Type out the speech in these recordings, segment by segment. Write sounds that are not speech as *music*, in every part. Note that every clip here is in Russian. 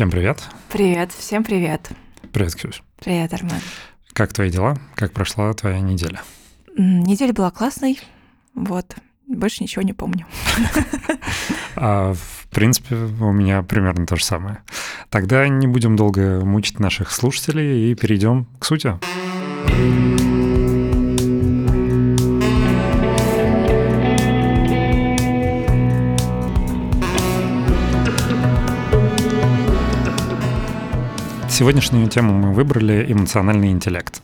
Всем привет. Привет, всем привет. Привет, Ксюш. Привет, Армен. Как твои дела? Как прошла твоя неделя? Неделя была классной, вот. Больше ничего не помню. А, в принципе, у меня примерно то же самое. Тогда не будем долго мучить наших слушателей и перейдем к сути. Сегодняшнюю тему мы выбрали эмоциональный интеллект.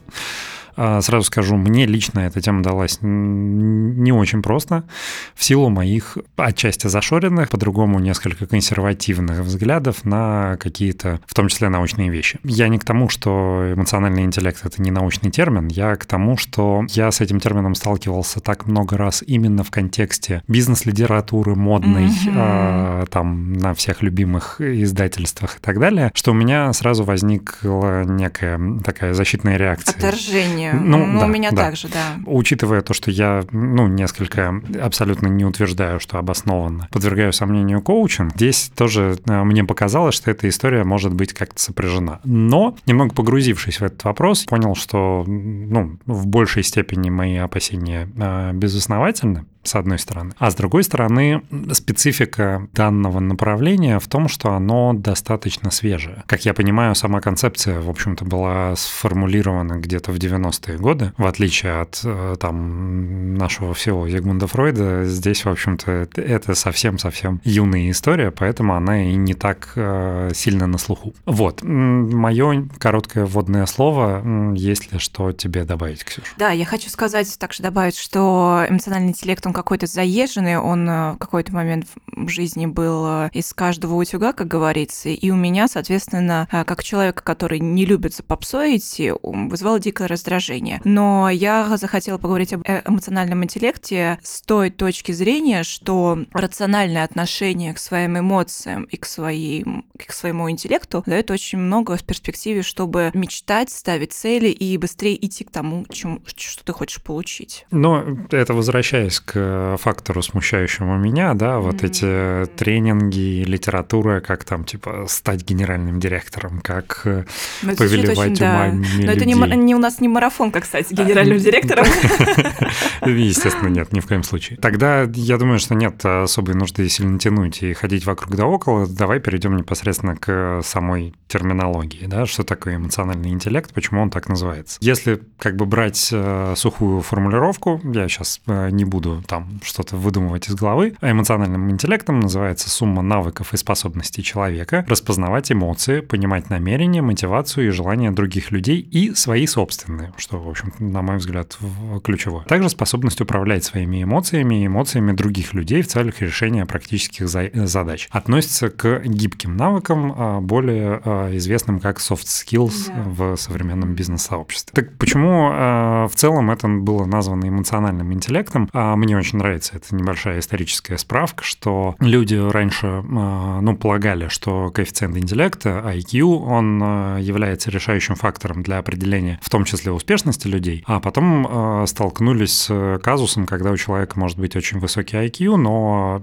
А, сразу скажу, мне лично эта тема далась не очень просто, в силу моих отчасти зашоренных, по-другому несколько консервативных взглядов на какие-то, в том числе научные вещи. Я не к тому, что эмоциональный интеллект — это не научный термин, я к тому, что я с этим термином сталкивался так много раз именно в контексте бизнес-литературы модной, mm-hmm. а, там, на всех любимых издательствах и так далее, что у меня сразу возникла некая такая защитная реакция. Отторжение сожалению. Ну, ну да, у меня да. так же, да. Учитывая то, что я, ну, несколько абсолютно не утверждаю, что обоснованно подвергаю сомнению коучинг, здесь тоже э, мне показалось, что эта история может быть как-то сопряжена. Но, немного погрузившись в этот вопрос, понял, что, ну, в большей степени мои опасения э, безосновательны с одной стороны. А с другой стороны, специфика данного направления в том, что оно достаточно свежее. Как я понимаю, сама концепция, в общем-то, была сформулирована где-то в 90-е годы, в отличие от э, там нашего всего Зигмунда Фройда. Здесь, в общем-то, это совсем-совсем юная история, поэтому она и не так э, сильно на слуху. Вот. Мое короткое вводное слово, если что тебе добавить, Ксюша. Да, я хочу сказать, также добавить, что эмоциональный интеллект, он какой-то заезженный, он э, в какой-то момент в жизни был э, из каждого утюга, как говорится, и у меня, соответственно, э, как человека, который не любит за попсой идти, вызвало дикое раздражение. Но я захотела поговорить об эмоциональном интеллекте с той точки зрения, что рациональное отношение к своим эмоциям и к, своим, к своему интеллекту дает очень много в перспективе, чтобы мечтать, ставить цели и быстрее идти к тому, чем, что ты хочешь получить. Но это возвращаясь к фактору, смущающему меня, да, вот mm-hmm. эти тренинги, литература, как там, типа, стать генеральным директором, как э, ну, повелевать очень, умами да. Но это не, не у нас не марафон, как стать генеральным директором. *laughs* Естественно, нет, ни в коем случае. Тогда я думаю, что нет особой нужды сильно тянуть и ходить вокруг да около. Давай перейдем непосредственно к самой терминологии, да, что такое эмоциональный интеллект, почему он так называется. Если как бы брать э, сухую формулировку, я сейчас э, не буду там там что-то выдумывать из головы. А эмоциональным интеллектом называется сумма навыков и способностей человека распознавать эмоции, понимать намерения, мотивацию и желания других людей и свои собственные, что, в общем, на мой взгляд, ключевое. Также способность управлять своими эмоциями и эмоциями других людей в целях решения практических задач. Относится к гибким навыкам, а, более а, известным как soft skills да. в современном бизнес-сообществе. Так почему а, в целом это было названо эмоциональным интеллектом? Мне очень нравится эта небольшая историческая справка, что люди раньше, а, ну, полагали, что коэффициент интеллекта, IQ, он а, является решающим фактором для определения, в том числе успешности людей, а потом а, столкнулись с казусом, когда у человека может быть очень высокий IQ, но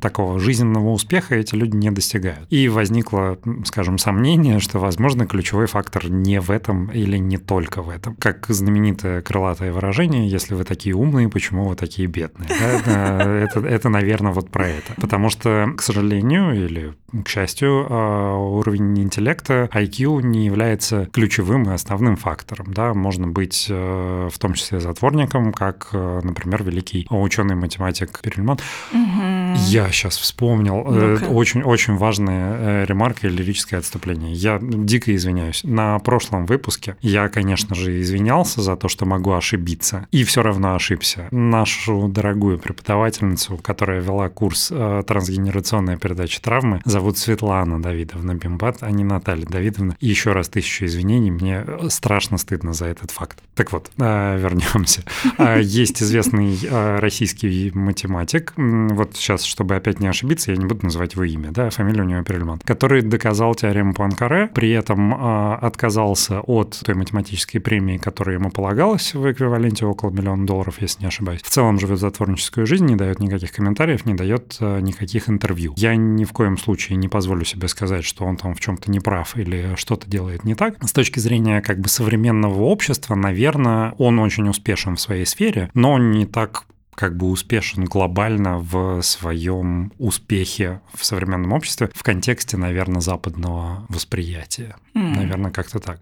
такого жизненного успеха эти люди не достигают. И возникло, скажем, сомнение, что, возможно, ключевой фактор не в этом или не только в этом. Как знаменитое крылатое выражение, если вы такие умные, почему вы такие бедные. Это, это, наверное, вот про это. Потому что, к сожалению, или к счастью, а, уровень интеллекта IQ не является ключевым и основным фактором. Да? Можно быть э, в том числе затворником, как, э, например, великий ученый-математик Перельман. Угу. Я сейчас вспомнил. Очень-очень э, важная ремарка и лирическое отступление. Я дико извиняюсь. На прошлом выпуске я, конечно же, извинялся за то, что могу ошибиться. И все равно ошибся. Нашу дорогую преподавательницу, которая вела курс э, трансгенерационная передача травмы. Зовут Светлана Давидовна Бимбат, а не Наталья Давидовна. И еще раз тысячу извинений, мне страшно стыдно за этот факт. Так вот, *laughs* э, вернемся. А, есть известный э, российский математик, вот сейчас, чтобы опять не ошибиться, я не буду называть его имя, да, фамилия у него Перельман, который доказал теорему Пуанкаре, при этом отказался от той математической премии, которая ему полагалась в эквиваленте около миллиона долларов, если не ошибаюсь. В целом живет затворническую жизнь, не дает никаких комментариев, не дает э, никаких интервью. Я ни в коем случае не позволю себе сказать, что он там в чем-то не прав или что-то делает не так. С точки зрения как бы современного общества, наверное, он очень успешен в своей сфере, но не так как бы успешен глобально в своем успехе в современном обществе в контексте, наверное, западного восприятия. Mm. Наверное, как-то так.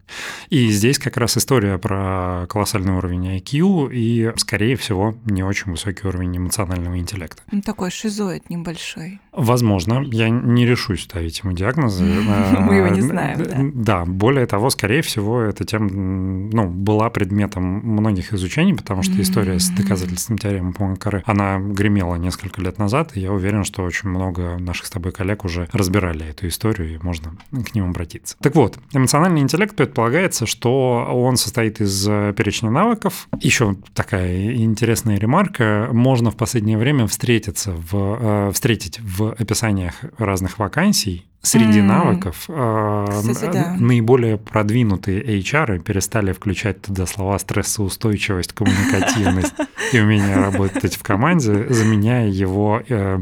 И здесь как раз история про колоссальный уровень IQ и, скорее всего, не очень высокий уровень эмоционального интеллекта. Ну, такой шизоид небольшой. Возможно. Я не решусь ставить ему диагнозы. *laughs* Мы его не знаем, да. Да, более того, скорее всего, эта тема ну, была предметом многих изучений, потому что история с доказательством теоремы Пуанкаре, она гремела несколько лет назад, и я уверен, что очень много наших с тобой коллег уже разбирали эту историю, и можно к ним обратиться. Так вот, эмоциональный интеллект предполагается, что он состоит из э, перечня навыков. Еще такая интересная ремарка. Можно в последнее время встретиться в, э, встретить в описаниях разных вакансий среди mm. навыков э, Кстати, да. наиболее продвинутые HR перестали включать туда слова стрессоустойчивость, коммуникативность *laughs* и умение работать в команде, заменяя его э,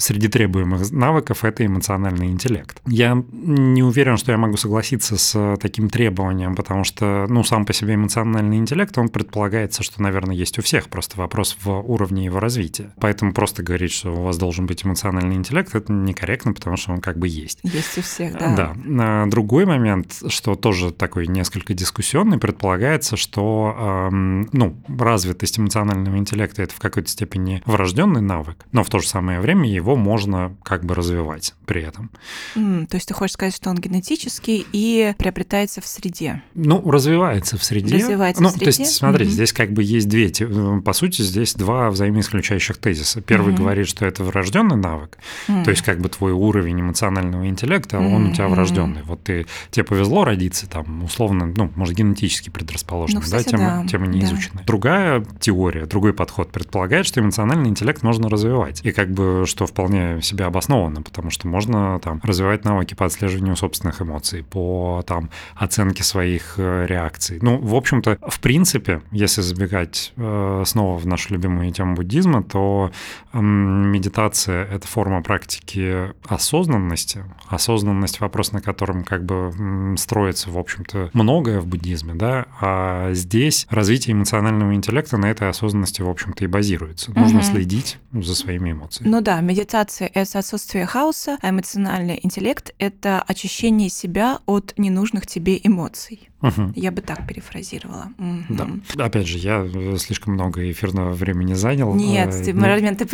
среди требуемых навыков это эмоциональный интеллект. Я не уверен, что я могу согласиться с таким требованием, потому что, ну, сам по себе эмоциональный интеллект, он предполагается, что, наверное, есть у всех, просто вопрос в уровне его развития. Поэтому просто говорить, что у вас должен быть эмоциональный интеллект, это некорректно, потому что он как бы есть. Есть у всех, да. Да. А другой момент, что тоже такой несколько дискуссионный, предполагается, что, эм, ну, развитость эмоционального интеллекта — это в какой-то степени врожденный навык, но в то же самое время его его можно как бы развивать при этом. Mm, то есть ты хочешь сказать, что он генетический и приобретается в среде? Ну, развивается в среде. Развивается ну, в среде? То есть, смотри, mm-hmm. здесь как бы есть две, э, по сути, здесь два взаимоисключающих тезиса. Первый mm-hmm. говорит, что это врожденный навык, mm-hmm. то есть как бы твой уровень эмоционального интеллекта, mm-hmm. он у тебя врожденный. Вот ты, тебе повезло родиться там, условно, ну, может, генетически предрасположенным, ну, да, тема, да. тема не да. Другая теория, другой подход предполагает, что эмоциональный интеллект можно развивать. И как бы, что в вполне себе обоснованно, потому что можно там развивать навыки по отслеживанию собственных эмоций, по там оценке своих э, реакций. Ну, в общем-то, в принципе, если забегать э, снова в нашу любимую тему буддизма, то э, медитация — это форма практики осознанности. Осознанность — вопрос, на котором как бы строится, в общем-то, многое в буддизме, да, а здесь развитие эмоционального интеллекта на этой осознанности, в общем-то, и базируется. Нужно угу. следить за своими эмоциями. Ну да, медитация медитация — это отсутствие хаоса, а эмоциональный интеллект — это очищение себя от ненужных тебе эмоций. Угу. Я бы так перефразировала. Угу. Да. Опять же, я слишком много эфирного времени занял. Нет, э, ну... Армен, ты,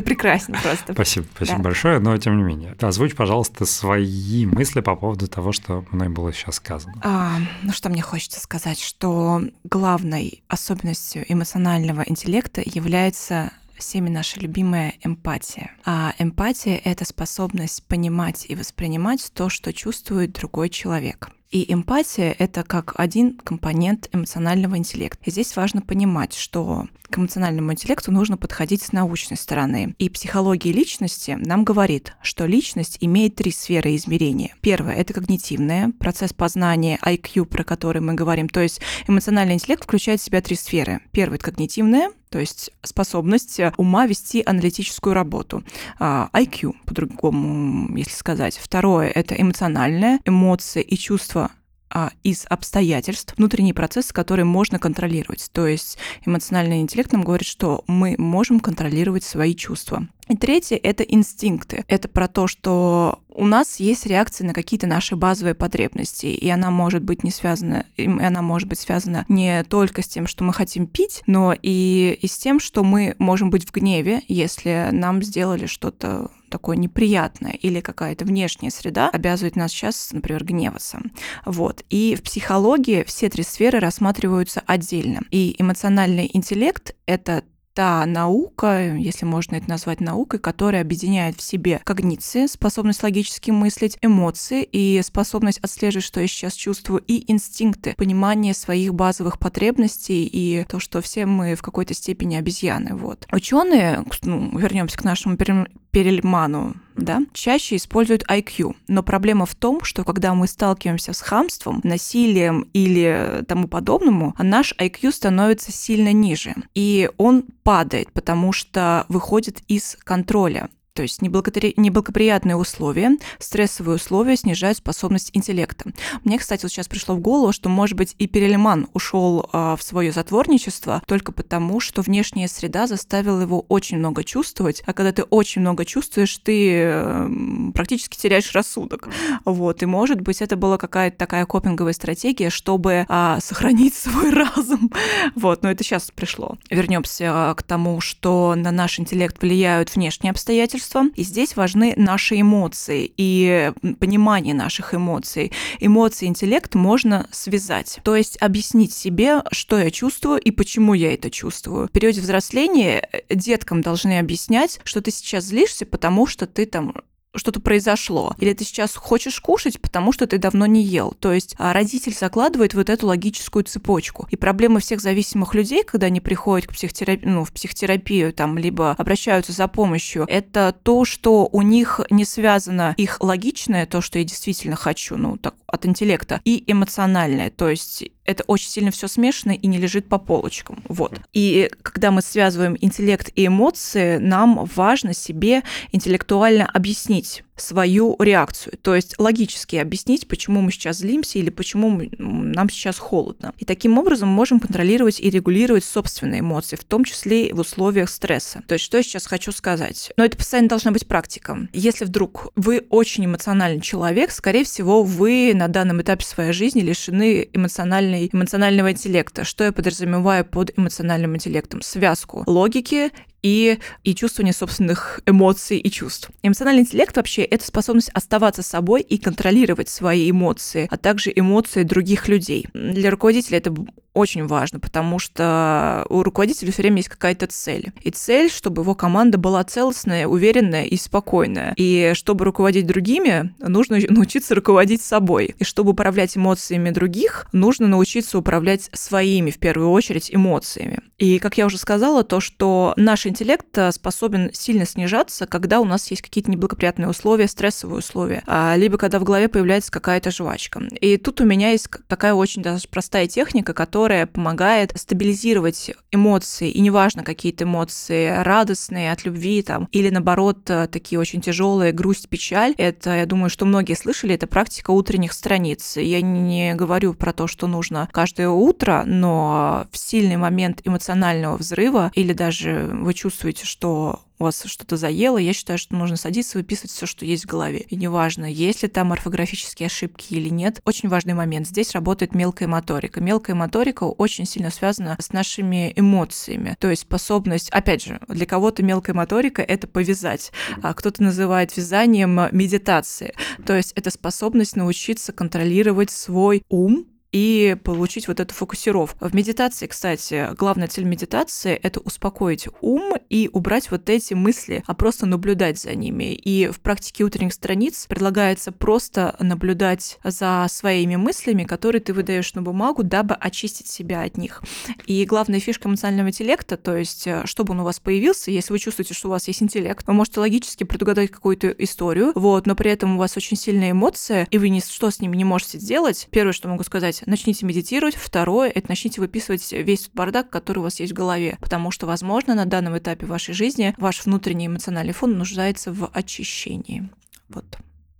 прекрасен *laughs* просто. Спасибо, спасибо да. большое, но тем не менее. Озвучь, пожалуйста, свои мысли по поводу того, что мной было сейчас сказано. А, ну что мне хочется сказать, что главной особенностью эмоционального интеллекта является всеми наша любимая эмпатия. А эмпатия — это способность понимать и воспринимать то, что чувствует другой человек. И эмпатия — это как один компонент эмоционального интеллекта. И здесь важно понимать, что к эмоциональному интеллекту нужно подходить с научной стороны. И психология личности нам говорит, что личность имеет три сферы измерения. Первое — это когнитивное, процесс познания IQ, про который мы говорим. То есть эмоциональный интеллект включает в себя три сферы. Первое — это когнитивное, то есть способность ума вести аналитическую работу. IQ, а, по-другому, если сказать. Второе — это эмоциональное, эмоции и чувства а, из обстоятельств, внутренний процесс, который можно контролировать. То есть эмоциональный интеллект нам говорит, что мы можем контролировать свои чувства. И третье — это инстинкты. Это про то, что у нас есть реакция на какие-то наши базовые потребности, и она может быть не связана, и она может быть связана не только с тем, что мы хотим пить, но и, и с тем, что мы можем быть в гневе, если нам сделали что-то такое неприятное или какая-то внешняя среда обязывает нас сейчас, например, гневаться. Вот. И в психологии все три сферы рассматриваются отдельно. И эмоциональный интеллект — это та наука, если можно это назвать наукой, которая объединяет в себе когниции, способность логически мыслить, эмоции и способность отслеживать, что я сейчас чувствую, и инстинкты, понимание своих базовых потребностей и то, что все мы в какой-то степени обезьяны. Вот. Ученые, ну, вернемся к нашему Перельману, да, чаще используют IQ. Но проблема в том, что когда мы сталкиваемся с хамством, насилием или тому подобному, наш IQ становится сильно ниже. И он падает, потому что выходит из контроля. То есть неблагоприятные условия, стрессовые условия снижают способность интеллекта. Мне, кстати, вот сейчас пришло в голову, что, может быть, и Перельман ушел а, в свое затворничество только потому, что внешняя среда заставила его очень много чувствовать, а когда ты очень много чувствуешь, ты эм, практически теряешь рассудок. Вот, и, может быть, это была какая-то такая копинговая стратегия, чтобы а, сохранить *laughs* свой разум. Вот, но это сейчас пришло. Вернемся к тому, что на наш интеллект влияют внешние обстоятельства, чувства. И здесь важны наши эмоции и понимание наших эмоций. Эмоции и интеллект можно связать. То есть объяснить себе, что я чувствую и почему я это чувствую. В периоде взросления э, деткам должны объяснять, что ты сейчас злишься, потому что ты там что-то произошло. Или ты сейчас хочешь кушать, потому что ты давно не ел. То есть а, родитель закладывает вот эту логическую цепочку. И проблема всех зависимых людей, когда они приходят к психотерапии, ну, в психотерапию, там, либо обращаются за помощью, это то, что у них не связано их логичное, то, что я действительно хочу, ну, так, от интеллекта, и эмоциональное. То есть это очень сильно все смешано и не лежит по полочкам. Вот. И когда мы связываем интеллект и эмоции, нам важно себе интеллектуально объяснить, свою реакцию. То есть логически объяснить, почему мы сейчас злимся или почему нам сейчас холодно. И таким образом можем контролировать и регулировать собственные эмоции, в том числе и в условиях стресса. То есть что я сейчас хочу сказать? Но это постоянно должна быть практика. Если вдруг вы очень эмоциональный человек, скорее всего, вы на данном этапе своей жизни лишены эмоциональной, эмоционального интеллекта. Что я подразумеваю под эмоциональным интеллектом? Связку логики и, и чувствование собственных эмоций и чувств. Эмоциональный интеллект вообще — это способность оставаться собой и контролировать свои эмоции, а также эмоции других людей. Для руководителя это очень важно, потому что у руководителя все время есть какая-то цель. И цель, чтобы его команда была целостная, уверенная и спокойная. И чтобы руководить другими, нужно научиться руководить собой. И чтобы управлять эмоциями других, нужно научиться управлять своими, в первую очередь, эмоциями. И, как я уже сказала, то, что наш интеллект э, способен сильно снижаться, когда у нас есть какие-то неблагоприятные условия, стрессовые условия, а, либо когда в голове появляется какая-то жвачка. И тут у меня есть такая очень даже простая техника, которая помогает стабилизировать эмоции, и неважно, какие-то эмоции, радостные от любви там, или наоборот, э, такие очень тяжелые, грусть, печаль. Это, я думаю, что многие слышали, это практика утренних страниц. Я не говорю про то, что нужно каждое утро, но в сильный момент эмоционального взрыва или даже вы чувствуете, что у вас что-то заело, я считаю, что нужно садиться и выписывать все, что есть в голове. И неважно, есть ли там орфографические ошибки или нет. Очень важный момент. Здесь работает мелкая моторика. Мелкая моторика очень сильно связана с нашими эмоциями. То есть способность, опять же, для кого-то мелкая моторика — это повязать, а кто-то называет вязанием медитации. То есть это способность научиться контролировать свой ум, и получить вот эту фокусировку. В медитации, кстати, главная цель медитации — это успокоить ум и убрать вот эти мысли, а просто наблюдать за ними. И в практике утренних страниц предлагается просто наблюдать за своими мыслями, которые ты выдаешь на бумагу, дабы очистить себя от них. И главная фишка эмоционального интеллекта, то есть э, чтобы он у вас появился, если вы чувствуете, что у вас есть интеллект, вы можете логически предугадать какую-то историю, вот, но при этом у вас очень сильная эмоция, и вы ни что с ними не можете сделать. Первое, что могу сказать, начните медитировать. Второе, это начните выписывать весь тот бардак, который у вас есть в голове. Потому что, возможно, на данном этапе вашей жизни ваш внутренний эмоциональный фон нуждается в очищении. Вот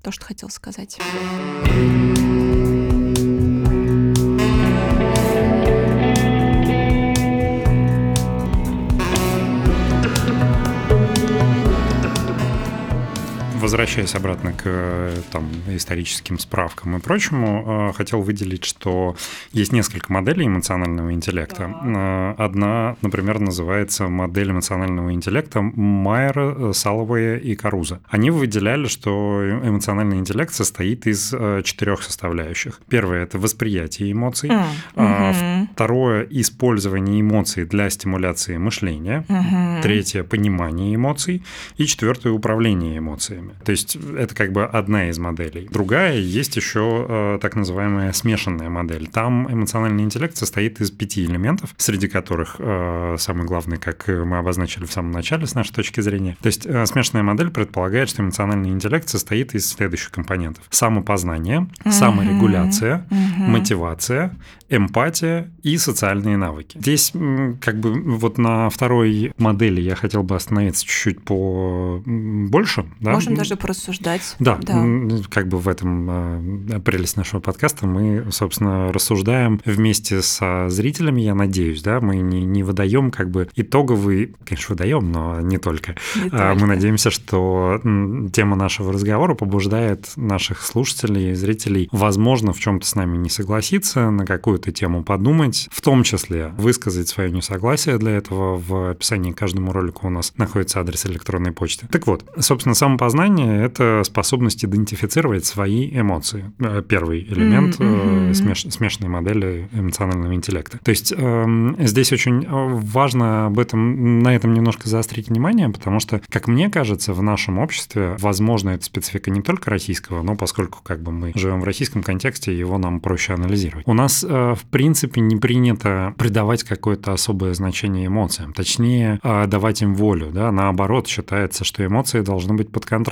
то, что хотел сказать. Возвращаясь обратно к э, там, историческим справкам и прочему, э, хотел выделить, что есть несколько моделей эмоционального интеллекта. Э, одна, например, называется модель эмоционального интеллекта Майера, Саловая и Каруза. Они выделяли, что эмоциональный интеллект состоит из четырех составляющих. Первое – это восприятие эмоций. Mm-hmm. Второе – использование эмоций для стимуляции мышления. Mm-hmm. Третье – понимание эмоций. И четвертое – управление эмоциями. То есть это как бы одна из моделей. Другая есть еще э, так называемая смешанная модель. Там эмоциональный интеллект состоит из пяти элементов, среди которых э, самый главный, как мы обозначили в самом начале с нашей точки зрения. То есть э, смешанная модель предполагает, что эмоциональный интеллект состоит из следующих компонентов. Самопознание, mm-hmm. саморегуляция, mm-hmm. мотивация, эмпатия и социальные навыки. Здесь как бы вот на второй модели я хотел бы остановиться чуть-чуть по больше. Да? Можем даже порассуждать. Да, да, как бы в этом а, прелесть нашего подкаста. Мы, собственно, рассуждаем вместе со зрителями, я надеюсь, да, мы не, не выдаем как бы итоговый, конечно, выдаем, но не только. Не а, только. Мы надеемся, что тема нашего разговора побуждает наших слушателей и зрителей, возможно, в чем-то с нами не согласиться, на какую-то тему подумать, в том числе высказать свое несогласие для этого. В описании к каждому ролику у нас находится адрес электронной почты. Так вот, собственно, самопознание — это способность идентифицировать свои эмоции. Э, первый элемент mm-hmm. смеш, смешанной модели эмоционального интеллекта. То есть э, здесь очень важно об этом, на этом немножко заострить внимание, потому что, как мне кажется, в нашем обществе, возможно, это специфика не только российского, но поскольку как бы мы живем в российском контексте, его нам проще анализировать. У нас, э, в принципе, не принято придавать какое-то особое значение эмоциям, точнее, э, давать им волю, да, наоборот, считается, что эмоции должны быть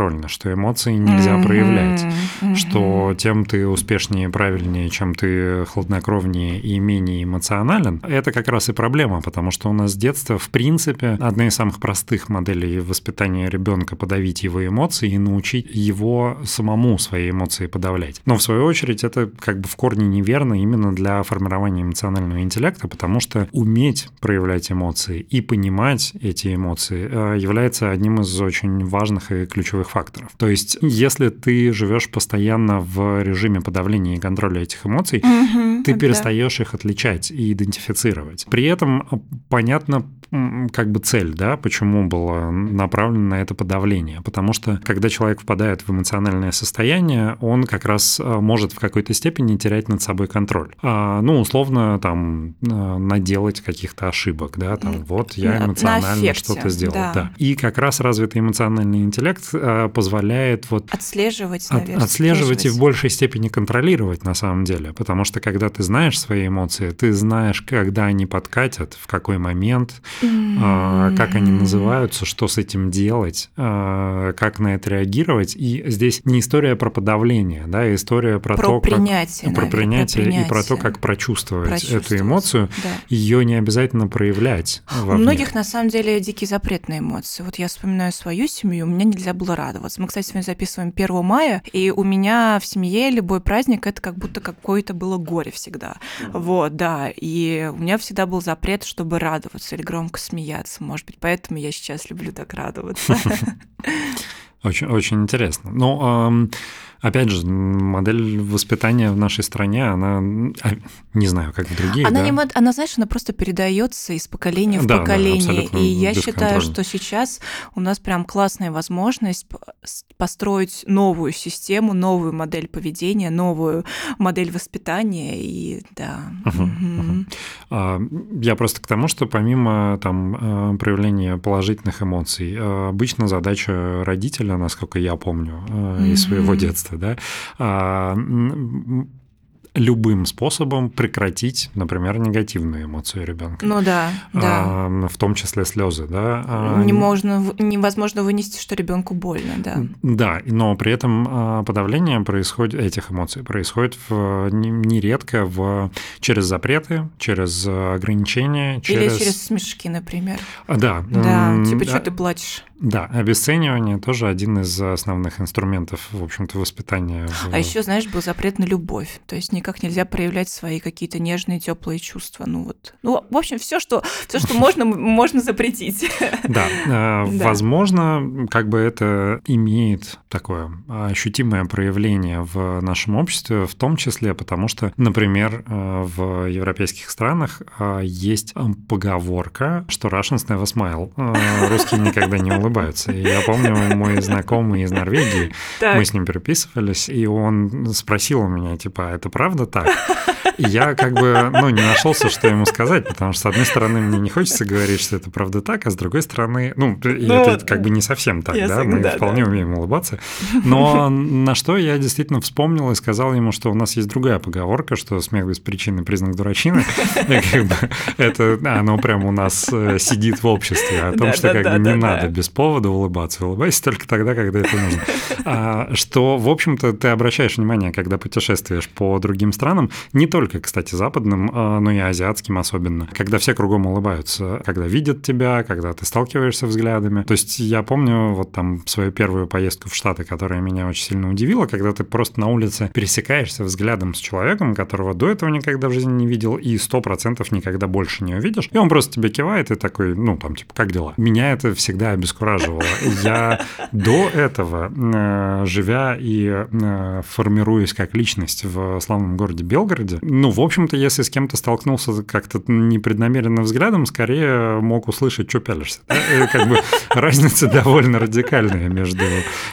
подконтрольны, что эмоции нельзя mm-hmm. проявлять, mm-hmm. что тем ты успешнее, правильнее, чем ты хладнокровнее и менее эмоционален, это как раз и проблема, потому что у нас с детства, в принципе, одна из самых простых моделей воспитания ребенка подавить его эмоции и научить его самому свои эмоции подавлять. Но в свою очередь это как бы в корне неверно именно для формирования эмоционального интеллекта, потому что уметь проявлять эмоции и понимать эти эмоции э, является одним из очень важных и ключевых факторов. То есть, если ты живешь постоянно в режиме подавления и контроля этих эмоций, угу, ты перестаешь да. их отличать и идентифицировать. При этом понятно как бы цель, да, почему было направлено на это подавление. Потому что, когда человек впадает в эмоциональное состояние, он как раз а, может в какой-то степени терять над собой контроль. А, ну, условно, там, а, наделать каких-то ошибок, да, там, вот я эмоционально что-то сделал. Да. да. И как раз развитый эмоциональный интеллект позволяет вот... Отслеживать, наверное. отслеживать и в большей степени контролировать на самом деле. Потому что, когда ты знаешь свои эмоции, ты знаешь, когда они подкатят, в какой момент, mm-hmm. как они называются, что с этим делать, а, как на это реагировать. И здесь не история про подавление, да, а история про, про то, принятие, как, про принятие, про принятие и про то, как прочувствовать, прочувствовать эту эмоцию. Да. Ее не обязательно проявлять. У многих на самом деле дикий запрет на эмоции. Вот я вспоминаю свою семью, у меня нельзя было радоваться. Мы, кстати, с вами записываем 1 мая, и у меня в семье любой праздник это как будто какое-то было горе всегда. Mm-hmm. Вот, да. И у меня всегда был запрет, чтобы радоваться или громко смеяться. Может быть, поэтому я сейчас люблю так радоваться. *laughs* Очень, очень интересно. Ну, Опять же, модель воспитания в нашей стране, она, а, не знаю, как другие. Она, да? не, она, знаешь, она просто передается из поколения в да, поколение. Да, и я считаю, что сейчас у нас прям классная возможность построить новую систему, новую модель поведения, новую модель воспитания. И да. Угу, угу. Я просто к тому, что помимо там э, проявления положительных эмоций, э, обычно задача родителя, насколько я помню угу. из своего детства, да, а, любым способом прекратить, например, негативную эмоцию ребенка. Ну да, да. А, в том числе слезы, да. А, не можно, невозможно вынести, что ребенку больно, да. Да, но при этом а, подавление происходит этих эмоций происходит в, нередко в через запреты, через ограничения, через или через смешки, например. Да. Да. Типа, что ты плачешь? Да, обесценивание тоже один из основных инструментов, в общем-то, воспитания. А еще, знаешь, был запрет на любовь. То есть никак нельзя проявлять свои какие-то нежные, теплые чувства. Ну вот. Ну, в общем, все, что, все, что можно, можно запретить. *laughs* Да, э, *laughs* возможно, как бы это имеет такое ощутимое проявление в нашем обществе, в том числе потому, что, например, э, в европейских странах э, есть поговорка, что Russians never smile. Русские никогда не улыбаются. И я помню, мой знакомый из Норвегии, так. мы с ним переписывались, и он спросил у меня, типа, «А это правда так? Я как бы, ну, не нашелся, что ему сказать, потому что, с одной стороны, мне не хочется говорить, что это правда так, а с другой стороны, ну, ну это как бы не совсем так, да, мы да, вполне да. умеем улыбаться. Но на что я действительно вспомнил и сказал ему, что у нас есть другая поговорка, что смех без причины признак дурачины. Это оно прямо у нас э, сидит в обществе, о том, что как бы не надо без повода улыбаться. Улыбайся только тогда, когда это нужно. А, что, в общем-то, ты обращаешь внимание, когда путешествуешь по другим странам, не только, кстати, западным, а, но и азиатским особенно, когда все кругом улыбаются, когда видят тебя, когда ты сталкиваешься взглядами. То есть я помню вот там свою первую поездку в Штаты, которая меня очень сильно удивила, когда ты просто на улице пересекаешься взглядом с человеком, которого до этого никогда в жизни не видел, и сто процентов никогда больше не увидишь, и он просто тебе кивает и такой, ну, там, типа, как дела? Меня это всегда обескураживало. Я до этого, э, живя и э, формируясь как личность в славном городе Белгороде, ну, в общем-то, если с кем-то столкнулся как-то непреднамеренно взглядом, скорее мог услышать, что пялишься. Как бы *laughs* разница довольно радикальная между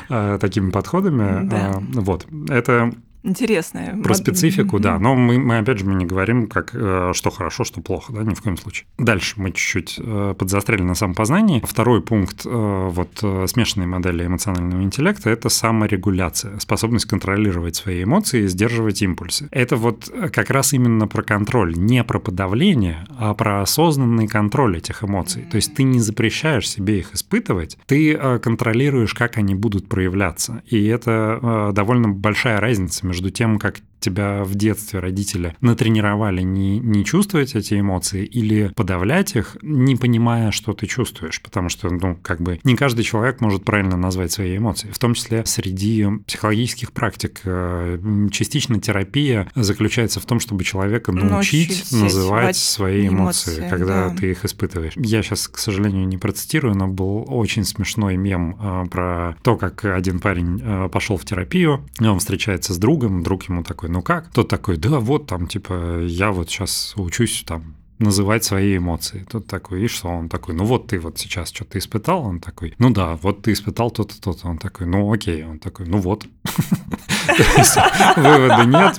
э, такими подходами. Да. Вот. Это интересное. Про специфику, да. Но мы, мы опять же, мы не говорим, как, э, что хорошо, что плохо, да, ни в коем случае. Дальше мы чуть-чуть э, подзастряли на самопознании. Второй пункт э, вот смешанной модели эмоционального интеллекта – это саморегуляция, способность контролировать свои эмоции и сдерживать импульсы. Это вот как раз именно про контроль, не про подавление, а про осознанный контроль этих эмоций. То есть ты не запрещаешь себе их испытывать, ты контролируешь, как они будут проявляться. И это довольно большая разница между между тем, как тебя в детстве родители натренировали не, не чувствовать эти эмоции или подавлять их, не понимая, что ты чувствуешь. Потому что, ну, как бы не каждый человек может правильно назвать свои эмоции. В том числе среди психологических практик э, частично терапия заключается в том, чтобы человека научить Научить называть свои эмоции, эмоции когда да. ты их испытываешь. Я сейчас, к сожалению, не процитирую, но был очень смешной мем э, про то, как один парень э, пошел в терапию, он встречается с другом, друг ему такой, ну как? Тот такой, да вот там, типа, я вот сейчас учусь там называть свои эмоции. Тут такой, и что? Он такой, ну вот ты вот сейчас что-то испытал? Он такой, ну да, вот ты испытал то-то, то-то. Он такой, ну окей. Он такой, ну вот. *laughs* Вывода нет.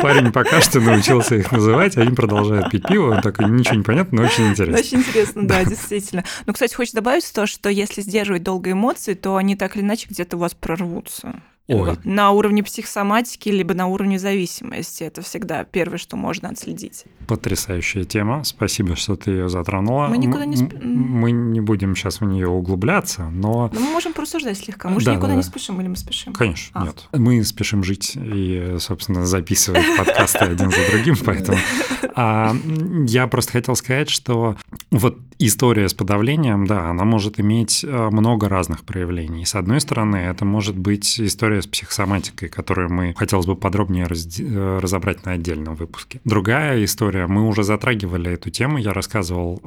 Парень пока что научился их называть, они продолжают пить пиво. Он такой, ничего не понятно, но очень интересно. Очень интересно, да, действительно. Ну, кстати, хочется добавить то, что если сдерживать долго эмоции, то они так или иначе где-то у вас прорвутся. Ой. на уровне психосоматики, либо на уровне зависимости. Это всегда первое, что можно отследить. Потрясающая тема. Спасибо, что ты ее затронула. Мы никуда не сп... Мы не будем сейчас в нее углубляться, но... но мы можем порассуждать слегка. Мы да, же никуда да. не спешим или мы спешим? Конечно, а. нет. Мы спешим жить и, собственно, записывать подкасты один за другим, *laughs* поэтому... А, я просто хотел сказать, что вот история с подавлением, да, она может иметь э, много разных проявлений. С одной стороны, это может быть история с психосоматикой, которую мы хотелось бы подробнее раз, э, разобрать на отдельном выпуске. Другая история, мы уже затрагивали эту тему, я рассказывал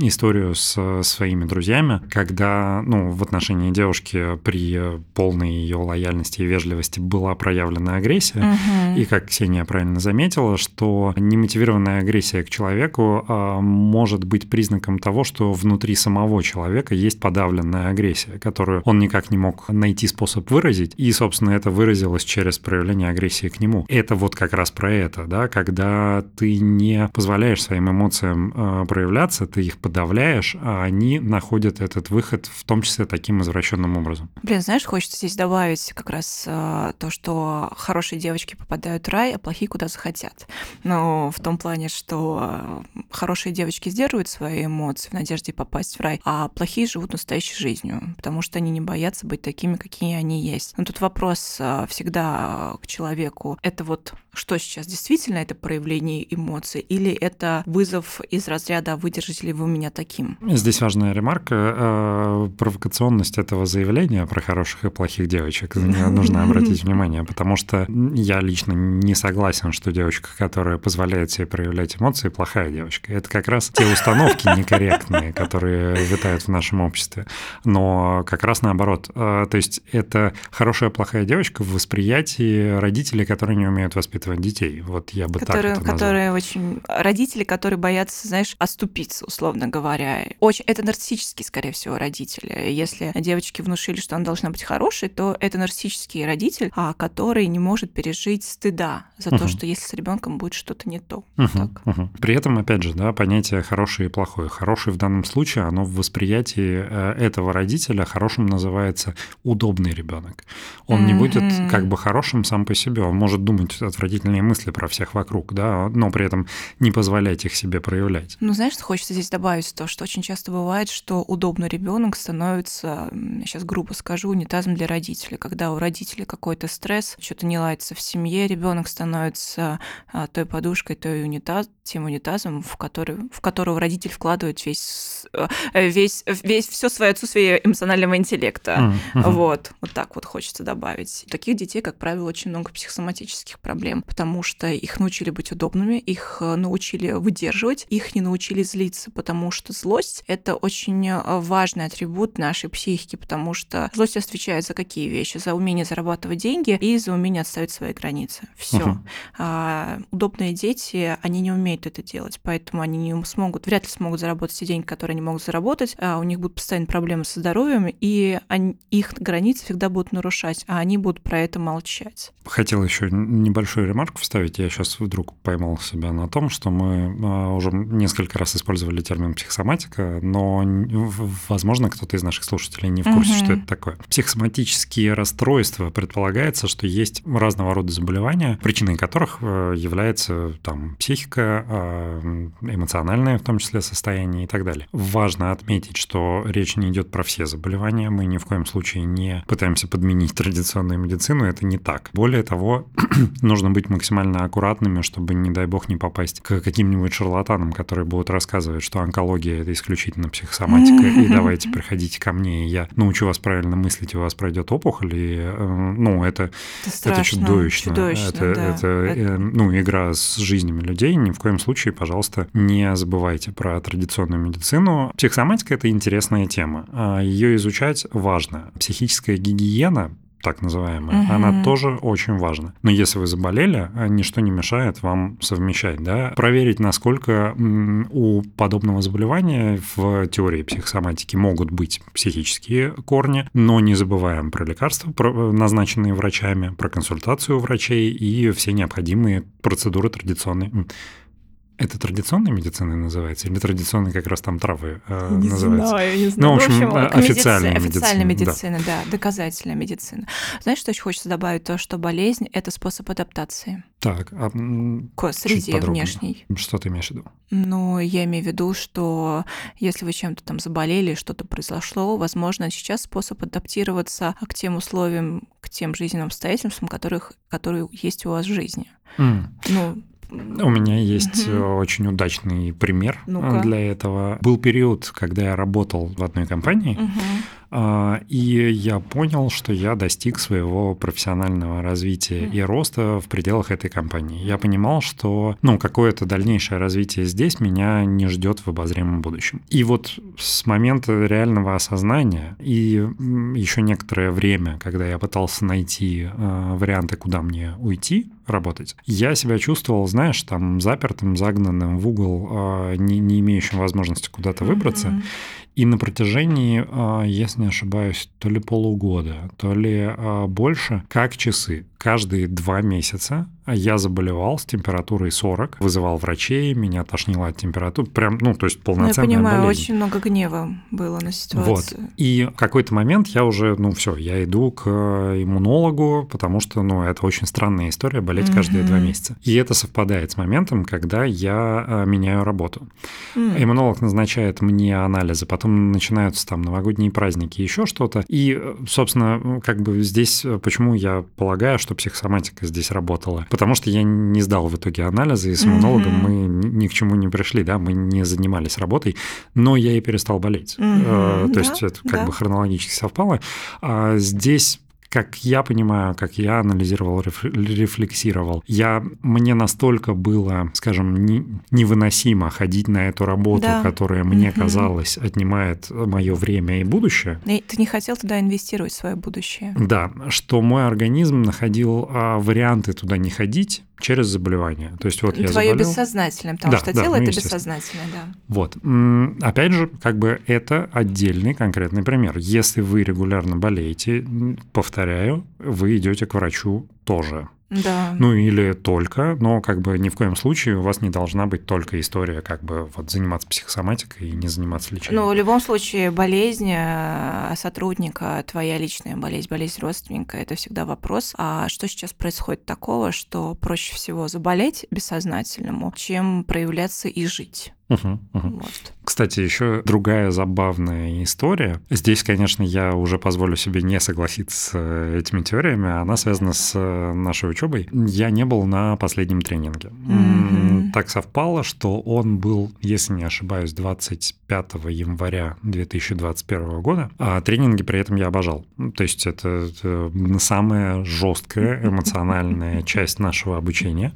историю с своими друзьями, когда, ну, в отношении девушки при полной ее лояльности и вежливости была проявлена агрессия, угу. и как Ксения правильно заметила, что немотивированная агрессия к человеку а, может быть признаком того, что внутри самого человека есть подавленная агрессия, которую он никак не мог найти способ выразить, и, собственно, это выразилось через проявление агрессии к нему. Это вот как раз про это, да, когда ты не позволяешь своим эмоциям э, проявляться, ты их подавляешь, а они находят этот выход в том числе таким извращенным образом. Блин, знаешь, хочется здесь добавить как раз э, то, что хорошие девочки попадают в рай, а плохие куда захотят. Ну, в том плане, что э, хорошие девочки сдерживают свои эмоции в надежде попасть в рай, а плохие живут настоящей жизнью, потому что они не боятся быть такими, какие они есть. Но тут вопрос а, всегда к человеку. Это вот что сейчас действительно это проявление эмоций или это вызов из разряда «выдержите ли вы меня таким?» Здесь важная ремарка. Э, провокационность этого заявления про хороших и плохих девочек *laughs* нужно обратить внимание, потому что я лично не согласен, что девочка, которая позволяет себе проявлять эмоции, плохая девочка. Это как раз те установки некорректные, некорректные, которые витают в нашем обществе. Но как раз наоборот. То есть это хорошая, плохая девочка в восприятии родителей, которые не умеют воспитывать детей. Вот я бы которые, так это Которые очень... Родители, которые боятся, знаешь, оступиться, условно говоря. Очень... Это нарциссические, скорее всего, родители. Если девочке внушили, что она должна быть хорошей, то это нарциссический родитель, а, который не может пережить стыда за uh-huh. то, что если с ребенком будет что-то не то. Uh-huh. Так. Uh-huh. При этом, опять же, да, понятие хороший и плохой. Хороший в данном случае, оно в восприятии э, этого родителя хорошим называется удобный ребенок. Он не будет как бы хорошим сам по себе. Он может думать отвратительные мысли про всех вокруг, да, но при этом не позволять их себе проявлять. Ну, знаешь, что хочется здесь добавить? То, что очень часто бывает, что удобный ребенок становится, я сейчас грубо скажу, унитазом для родителей. Когда у родителей какой-то стресс, что-то не ладится в семье, ребенок становится а, той подушкой, той унитаз, тем унитазом, в который, в которого родитель вкладывает весь, э, весь, весь все свое отсутствие эмоционального интеллекта. Mm-hmm. Вот, вот так вот хочется добавить. Таких детей, как правило, очень много психосоматических проблем, потому что их научили быть удобными, их э, научили выдерживать, их не научили злиться, потому что злость — это очень э, важный атрибут нашей психики, потому что злость отвечает за какие вещи? За умение зарабатывать деньги и за умение отставить свои границы. Все. Uh-huh. А, удобные дети, они не умеют это делать, поэтому они не смогут, вряд ли смогут заработать те деньги, которые они могут заработать, а у них будут постоянно проблемы со здоровьем, и они, их границы всегда будут нарушать, а они будут про это молчать. Хотел еще небольшую ремарку вставить. Я сейчас вдруг поймал себя на том, что мы а, уже несколько раз использовали термин психосоматика, но, возможно, кто-то из наших слушателей не в курсе, угу. что это такое. Психосоматические расстройства предполагается, что есть разного рода заболевания, причиной которых э, является там психика, а, эмоциональное в том числе состояние и так далее. Важно отметить, что речь не идет про все заболевания, мы ни в коем случае не пытаемся подменить *laughs* традиционную медицину, это не так. Более того, *clears throat* нужно быть максимально аккуратными, чтобы, не дай бог, не попасть к каким-нибудь шарлатанам, которые будут рассказывать, что онкология — это исключительно психосоматика, и *laughs* давайте приходите ко мне, и я научу вас правильно мыслить, и у вас пройдет опухоль, и, э, ну, это, это, это чудовищно. чудовищно это, да. это, это, э, ну, игра с жизнями людей. Ни в коем случае, пожалуйста, не забывайте про традиционную медицину. Психосоматика — это интересная тема. А Ее изучать важно. Психическая гигиена так называемая, угу. она тоже очень важна. Но если вы заболели, а ничто не мешает вам совмещать, да, проверить, насколько у подобного заболевания в теории психосоматики могут быть психические корни, но не забываем про лекарства, назначенные врачами, про консультацию врачей и все необходимые процедуры традиционные это традиционная медицина называется? Или традиционные как раз там травы э, не называются? Знаю, не знаю. Ну, в общем, в общем официальная медицина. Официальная медицина, да. да, доказательная медицина. Знаешь, что еще хочется добавить? То, что болезнь – это способ адаптации. Так, а, к среде внешней. Что ты имеешь в виду? Ну, я имею в виду, что если вы чем-то там заболели, что-то произошло, возможно, сейчас способ адаптироваться к тем условиям, к тем жизненным обстоятельствам, которых, которые есть у вас в жизни. Mm. Ну, у меня есть угу. очень удачный пример ну для этого. Был период, когда я работал в одной компании, угу. И я понял, что я достиг своего профессионального развития и роста в пределах этой компании. Я понимал, что ну, какое-то дальнейшее развитие здесь меня не ждет в обозримом будущем. И вот с момента реального осознания и еще некоторое время, когда я пытался найти э, варианты, куда мне уйти, работать. Я себя чувствовал, знаешь, там запертым, загнанным в угол, а, не, не имеющим возможности куда-то выбраться. Mm-hmm. И на протяжении, а, если не ошибаюсь, то ли полугода, то ли а, больше, как часы, каждые два месяца я заболевал с температурой 40, вызывал врачей, меня тошнило от температуры, прям, ну, то есть полноценная Я понимаю, болезнь. очень много гнева было на ситуацию. Вот. И в какой-то момент я уже, ну, все, я иду к иммунологу, потому что, ну, это очень странная история, болеть mm-hmm. каждые два месяца. И это совпадает с моментом, когда я а, меняю работу. Mm. Иммунолог назначает мне анализы, потом начинаются там новогодние праздники, еще что-то. И, собственно, как бы здесь, почему я полагаю, что психосоматика здесь работала? Потому что я не сдал в итоге анализы, и с иммунологом mm-hmm. мы ни к чему не пришли, да, мы не занимались работой, но я и перестал болеть. Mm-hmm. То да, есть это как да. бы хронологически совпало. А здесь как я понимаю, как я анализировал, рефлексировал, я, мне настолько было, скажем, не, невыносимо ходить на эту работу, да. которая мне угу. казалось отнимает мое время и будущее. И ты не хотел туда инвестировать в свое будущее. Да, что мой организм находил а, варианты туда не ходить, через заболевание. То есть вот я Твое заболел... бессознательное, потому да, что да, тело ну, это бессознательное, да. Вот. Опять же, как бы это отдельный конкретный пример. Если вы регулярно болеете, повторяю, вы идете к врачу тоже. Да. Ну или только, но как бы ни в коем случае у вас не должна быть только история как бы вот заниматься психосоматикой и не заниматься лечением. Ну, в любом случае, болезнь э, сотрудника, твоя личная болезнь, болезнь родственника, это всегда вопрос, а что сейчас происходит такого, что проще всего заболеть бессознательному, чем проявляться и жить? Угу, угу. Вот. Кстати, еще другая забавная история. Здесь, конечно, я уже позволю себе не согласиться с этими теориями. Она связана с нашей учебой. Я не был на последнем тренинге. Mm-hmm. Так совпало, что он был, если не ошибаюсь, 25 января 2021 года. А тренинги при этом я обожал. То есть это, это самая жесткая эмоциональная *laughs* часть нашего обучения.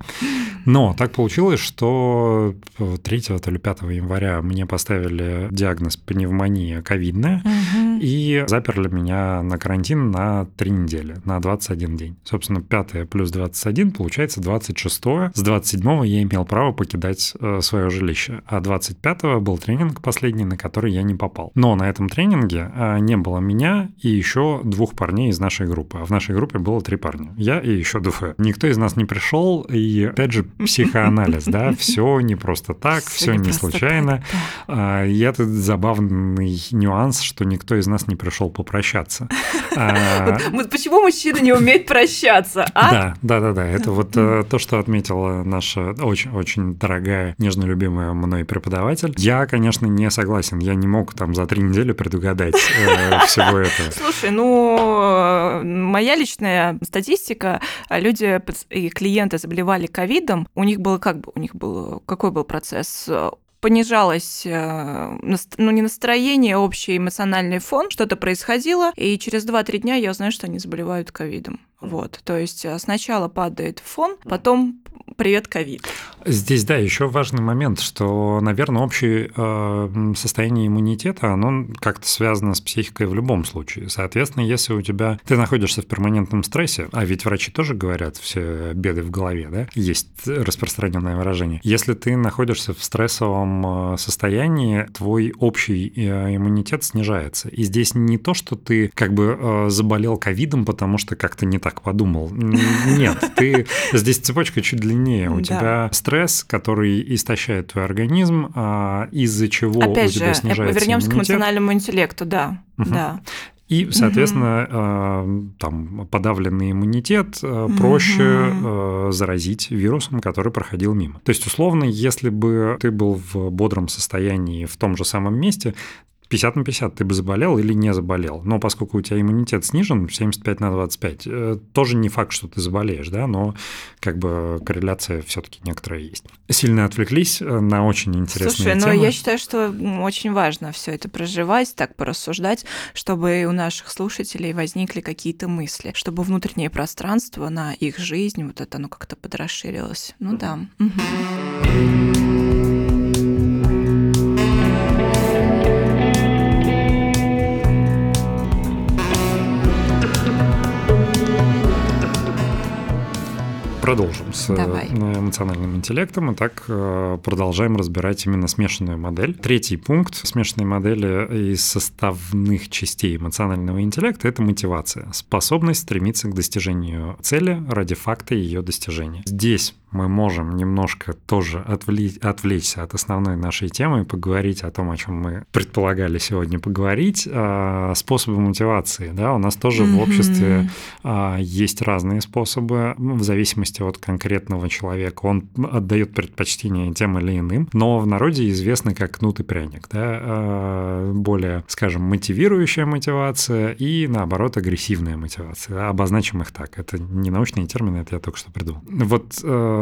Но так получилось, что 3 то ли 5 января мне поставили диагноз пневмония ковидная угу. и заперли меня на карантин на 3 недели, на 21 день. Собственно, 5 плюс 21 получается 26. С 27 я имел право покидать э, свое жилище, а 25 был тренинг последний, на который я не попал. Но на этом тренинге э, не было меня и еще двух парней из нашей группы. А в нашей группе было три парня. Я и еще двое. Никто из нас не пришел, и опять же *laughs* психоанализ, да, *laughs* все не просто так, все не случайно. А, я тут забавный нюанс, что никто из нас не пришел попрощаться. *laughs* А, почему мужчина не умеет прощаться? А? Да, да, да, да. Это вот э, то, что отметила наша очень, очень дорогая, нежно любимая мной преподаватель. Я, конечно, не согласен. Я не мог там за три недели предугадать э, *laughs* всего этого. Слушай, ну моя личная статистика: люди и клиенты заболевали ковидом. У них было как бы у них был какой был процесс? понижалось, э, ну, не настроение, а общий эмоциональный фон, что-то происходило, и через 2-3 дня я узнаю, что они заболевают ковидом. Вот, то есть э, сначала падает фон, потом привет, ковид. Здесь, да, еще важный момент, что, наверное, общее э, состояние иммунитета, оно как-то связано с психикой в любом случае. Соответственно, если у тебя ты находишься в перманентном стрессе, а ведь врачи тоже говорят все беды в голове, да, есть распространенное выражение. Если ты находишься в стрессовом э, состоянии, твой общий э, иммунитет снижается. И здесь не то, что ты как бы заболел ковидом, потому что как-то не так подумал. Нет, ты здесь цепочка чуть длиннее. У тебя стресс который истощает твой организм, а, из-за чего Опять у тебя же, снижается вернемся к эмоциональному интеллекту, да. Угу. да. И, соответственно, угу. там подавленный иммунитет э, проще угу. заразить вирусом, который проходил мимо. То есть, условно, если бы ты был в бодром состоянии в том же самом месте, 50 на 50 ты бы заболел или не заболел. Но поскольку у тебя иммунитет снижен 75 на 25, э, тоже не факт, что ты заболеешь, да, но как бы корреляция все-таки некоторая есть. Сильно отвлеклись э, на очень интересные Слушай, темы. но я считаю, что очень важно все это проживать, так порассуждать, чтобы у наших слушателей возникли какие-то мысли, чтобы внутреннее пространство на их жизнь, вот это оно как-то подрасширилось. Ну да. Угу. Продолжим с Давай. Э, эмоциональным интеллектом. И так э, продолжаем разбирать именно смешанную модель. Третий пункт смешанной модели из составных частей эмоционального интеллекта – это мотивация. Способность стремиться к достижению цели ради факта ее достижения. Здесь мы можем немножко тоже отвлечь, отвлечься от основной нашей темы и поговорить о том, о чем мы предполагали сегодня поговорить, а, способы мотивации. Да, у нас тоже mm-hmm. в обществе а, есть разные способы в зависимости от конкретного человека. Он отдает предпочтение тем или иным, но в народе известны как кнут и пряник. Да? А, более, скажем, мотивирующая мотивация и, наоборот, агрессивная мотивация. Обозначим их так. Это не научные термины, это я только что придумал. Вот э,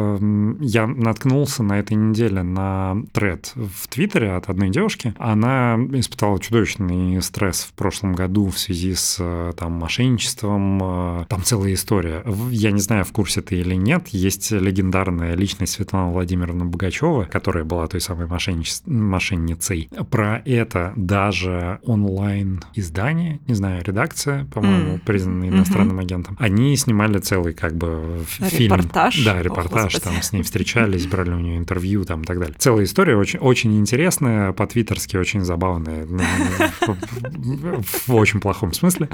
я наткнулся на этой неделе на тред в Твиттере от одной девушки. Она испытала чудовищный стресс в прошлом году в связи с э, там мошенничеством. Э, там целая история. Я не знаю, в курсе ты или нет. Есть легендарная личность Светлана Владимировна Богачева, которая была той самой мошенницей. Про это даже онлайн издание, не знаю, редакция, по-моему, mm. признанная иностранным mm-hmm. агентом, они снимали целый как бы фильм. Репортаж? Да, репортаж, О, там с ней встречались, брали у нее интервью там и так далее. Целая история очень, очень интересная, по-твиттерски очень забавная, ну, *laughs* в очень плохом смысле.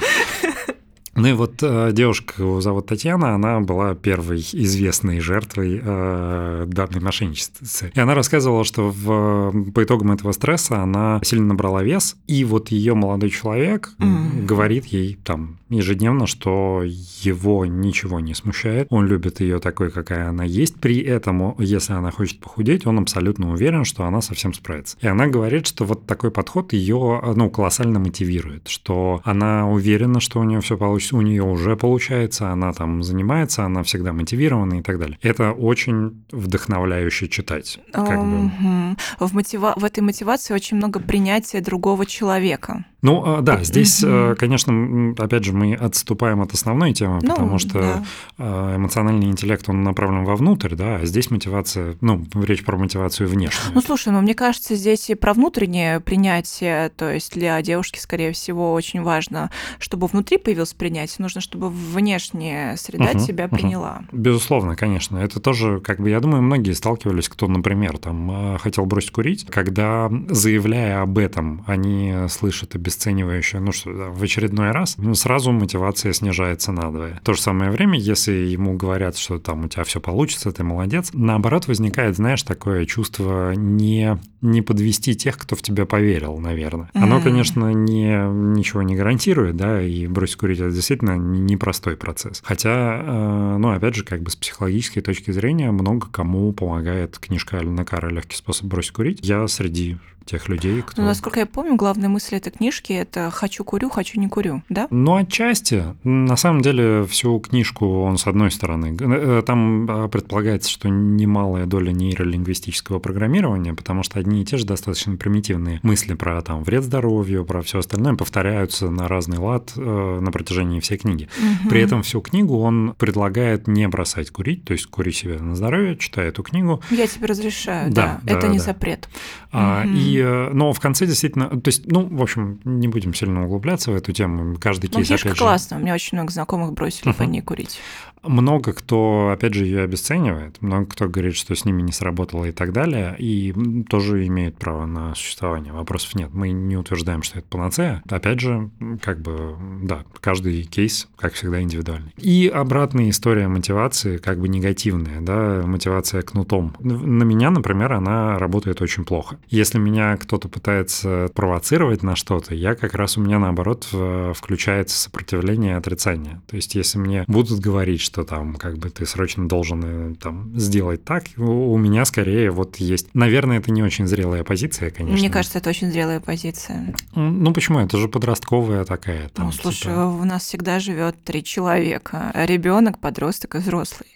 Ну и вот э, девушка, его зовут Татьяна, она была первой известной жертвой э, данной мошенничества. И она рассказывала, что в, по итогам этого стресса она сильно набрала вес, и вот ее молодой человек mm. говорит ей там ежедневно, что его ничего не смущает, он любит ее такой, какая она есть. При этом, если она хочет похудеть, он абсолютно уверен, что она совсем справится. И она говорит, что вот такой подход ее ну, колоссально мотивирует, что она уверена, что у нее все получится, у нее уже получается, она там занимается, она всегда мотивирована и так далее. Это очень вдохновляюще читать. Как бы. в, мотива... в этой мотивации очень много принятия другого человека. Ну а, да, здесь, mm-hmm. конечно, опять же, мы отступаем от основной темы, ну, потому что да. А, эмоциональный интеллект, он направлен вовнутрь, да, а здесь мотивация, ну, речь про мотивацию внешнюю. Ну, слушай, ну, мне кажется, здесь и про внутреннее принятие, то есть для девушки, скорее всего, очень важно, чтобы внутри появилось принятие, нужно, чтобы внешняя среда uh-huh, тебя приняла. Uh-huh. Безусловно, конечно. Это тоже, как бы, я думаю, многие сталкивались, кто, например, там, хотел бросить курить, когда, заявляя об этом, они слышат обязательно обесценивающее, ну что, да, в очередной раз, ну, сразу мотивация снижается надвое. В то же самое время, если ему говорят, что там у тебя все получится, ты молодец, наоборот возникает, знаешь, такое чувство не, не подвести тех, кто в тебя поверил, наверное. Mm-hmm. Оно, конечно, не, ничего не гарантирует, да, и бросить курить это действительно непростой процесс. Хотя, э, ну, опять же, как бы с психологической точки зрения, много кому помогает книжка Алина Кара «Легкий способ бросить курить». Я среди тех людей, кто... Ну, насколько я помню, главная мысль этой книжки – это «хочу курю, хочу не курю», да? Ну, отчасти. На самом деле, всю книжку он с одной стороны. Э, там а, предполагается, что немалая доля нейролингвистического программирования, потому что одни и те же достаточно примитивные мысли про там, вред здоровью, про все остальное повторяются на разный лад э, на протяжении всей книги. Угу. При этом всю книгу он предлагает не бросать курить, то есть кури себе на здоровье, читай эту книгу. Я тебе разрешаю, да, да, да это да, не да. запрет. А, угу. И Э, но в конце действительно, то есть, ну, в общем, не будем сильно углубляться в эту тему. Каждый ну, кейс, ну, опять же... классно. У меня очень много знакомых бросили uh-huh. по ней курить. Много кто, опять же, ее обесценивает, много кто говорит, что с ними не сработало и так далее, и тоже имеют право на существование. Вопросов нет. Мы не утверждаем, что это панацея. Опять же, как бы, да, каждый кейс, как всегда, индивидуальный. И обратная история мотивации, как бы негативная, да, мотивация кнутом. На меня, например, она работает очень плохо. Если меня кто-то пытается провоцировать на что-то, я как раз у меня, наоборот, включается сопротивление и отрицание. То есть, если мне будут говорить, что там как бы ты срочно должен э, там сделать так. У меня скорее вот есть... Наверное, это не очень зрелая позиция, конечно. Мне кажется, это очень зрелая позиция. Ну почему? Это же подростковая такая. Там, ну слушай, типа... у нас всегда живет три человека. Ребенок, подросток и взрослый.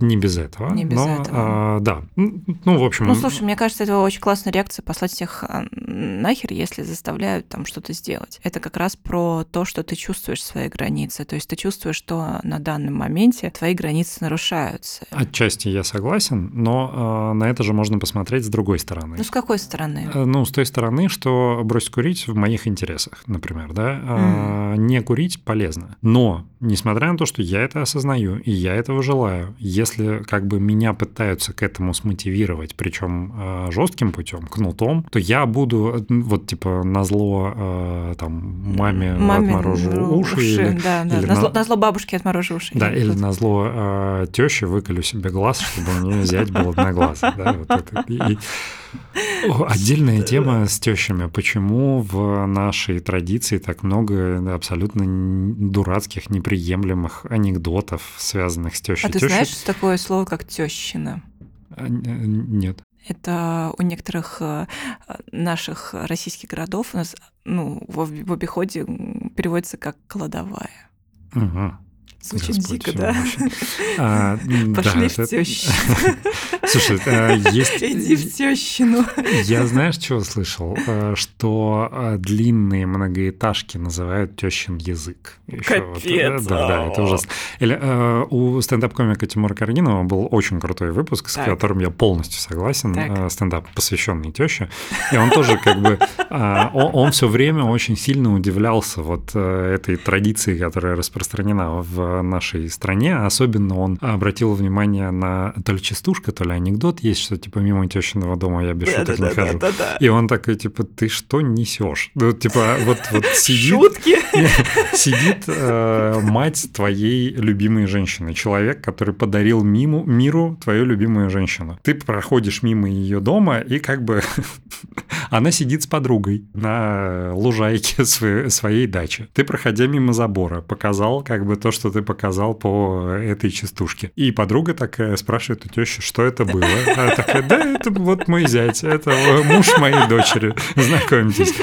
Не без этого. Не без но, этого. А, да. Ну, в общем... Ну, слушай, мне кажется, это очень классная реакция послать всех а, нахер, если заставляют там что-то сделать. Это как раз про то, что ты чувствуешь свои границы. То есть ты чувствуешь, что на данном моменте твои границы нарушаются. Отчасти я согласен, но э, на это же можно посмотреть с другой стороны. Ну, с какой стороны? Э, ну, с той стороны, что бросить курить в моих интересах, например, да. Mm. Э, не курить полезно. Но, несмотря на то, что я это осознаю, и я этого желаю, если как бы меня пытаются к этому смотивировать, причем э, жестким путем, кнутом, то я буду вот типа на зло э, там маме, маме отморожу уши, уши или, да, да. или на, на зло бабушке отморожу уши. Да, или на зло э, теще выколю себе глаз, чтобы у нее взять был одноглазый. Да, вот это. И, Отдельная тема с тещами. Почему в нашей традиции так много абсолютно дурацких, неприемлемых анекдотов, связанных с тещей? А ты знаешь, что такое слово как тещина? А, нет. Это у некоторых э, наших российских городов у нас ну, в, в обиходе переводится как кладовая. Угу. Звучит Господь дико, да? *laughs* А, Пошли да, в тещу. Слушай, э, есть... *laughs* Иди в тещину. Я знаешь, чего слышал? Э, что э, длинные многоэтажки называют тещин язык. Капец. Вот. Да, да, это ужасно. Или у стендап-комика Тимура Каргинова был очень крутой выпуск, с которым я полностью согласен. Стендап, посвященный теще. И он тоже как бы... Он все время очень сильно удивлялся вот этой традиции, которая распространена в нашей стране. Особенно он обратил внимание на то ли частушка, то ли анекдот есть, что типа мимо тещиного дома я без да, шуток да, не да, хожу. Да, да, да. И он такой, типа, ты что несешь? Ну, типа, вот, вот сидит... Шутки? *laughs* Сидит э, мать твоей любимой женщины, человек, который подарил миму, миру твою любимую женщину. Ты проходишь мимо ее дома, и как бы *laughs* она сидит с подругой на лужайке *laughs* своей, своей дачи. Ты, проходя мимо забора, показал как бы то, что ты показал по этой частушке. И подруга такая спрашивает у тещи, что это было. Она такая, да, это вот мой зять, это муж моей дочери. Знакомьтесь.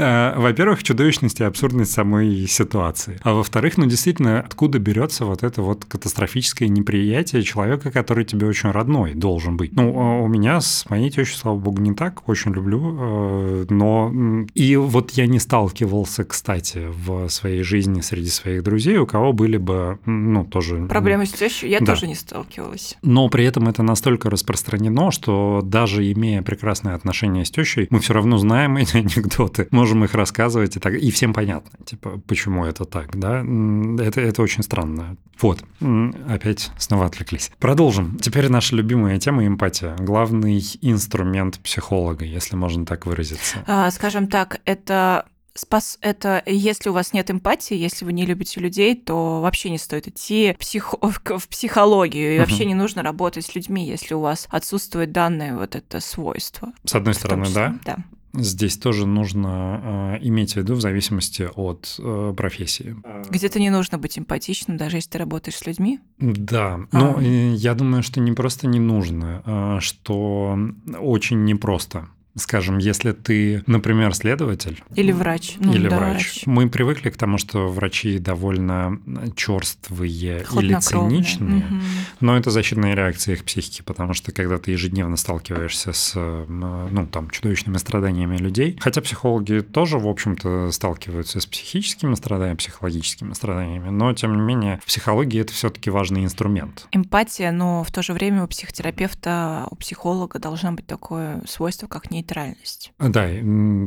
А, во-первых, чудовищность и абсурдность самой ситуации. А во-вторых, ну действительно, откуда берется вот это вот катастрофическое неприятие человека, который тебе очень родной должен быть. Ну, а у меня с моей тещей, слава богу, не так, очень люблю, э, но... И вот я не сталкивался, кстати, в своей жизни среди своих друзей, у кого были бы, ну, тоже... Проблемы с тещей я да. тоже не сталкивалась. Но при этом это настолько распространено, что даже имея прекрасные отношения с тещей, мы все равно знаем эти *laughs* анекдоты, можем их рассказывать, и, так, и всем понятно, типа, почему это так, да? Это, это очень странно. Вот, опять снова отвлеклись. Продолжим. Теперь наша любимая тема – эмпатия. Главный инструмент психолога, если можно так выразиться. А, скажем так, это спас это, если у вас нет эмпатии, если вы не любите людей, то вообще не стоит идти психо... в психологию, и uh-huh. вообще не нужно работать с людьми, если у вас отсутствует данное вот это свойство. С одной стороны, да? Да. Здесь тоже нужно э, иметь в виду в зависимости от э, профессии. Где-то не нужно быть эмпатичным, даже если ты работаешь с людьми. Да, а. но я думаю, что не просто не нужно, а что очень непросто Скажем, если ты, например, следователь. Или врач. Ну, или да, врач. врач. Мы привыкли к тому, что врачи довольно черствые или циничные. Угу. Но это защитная реакция их психики, потому что когда ты ежедневно сталкиваешься с ну, там, чудовищными страданиями людей, хотя психологи тоже, в общем-то, сталкиваются с психическими страданиями, психологическими страданиями, но, тем не менее, в психологии это все-таки важный инструмент. Эмпатия, но в то же время у психотерапевта, у психолога должно быть такое свойство, как не нейтральность. Да,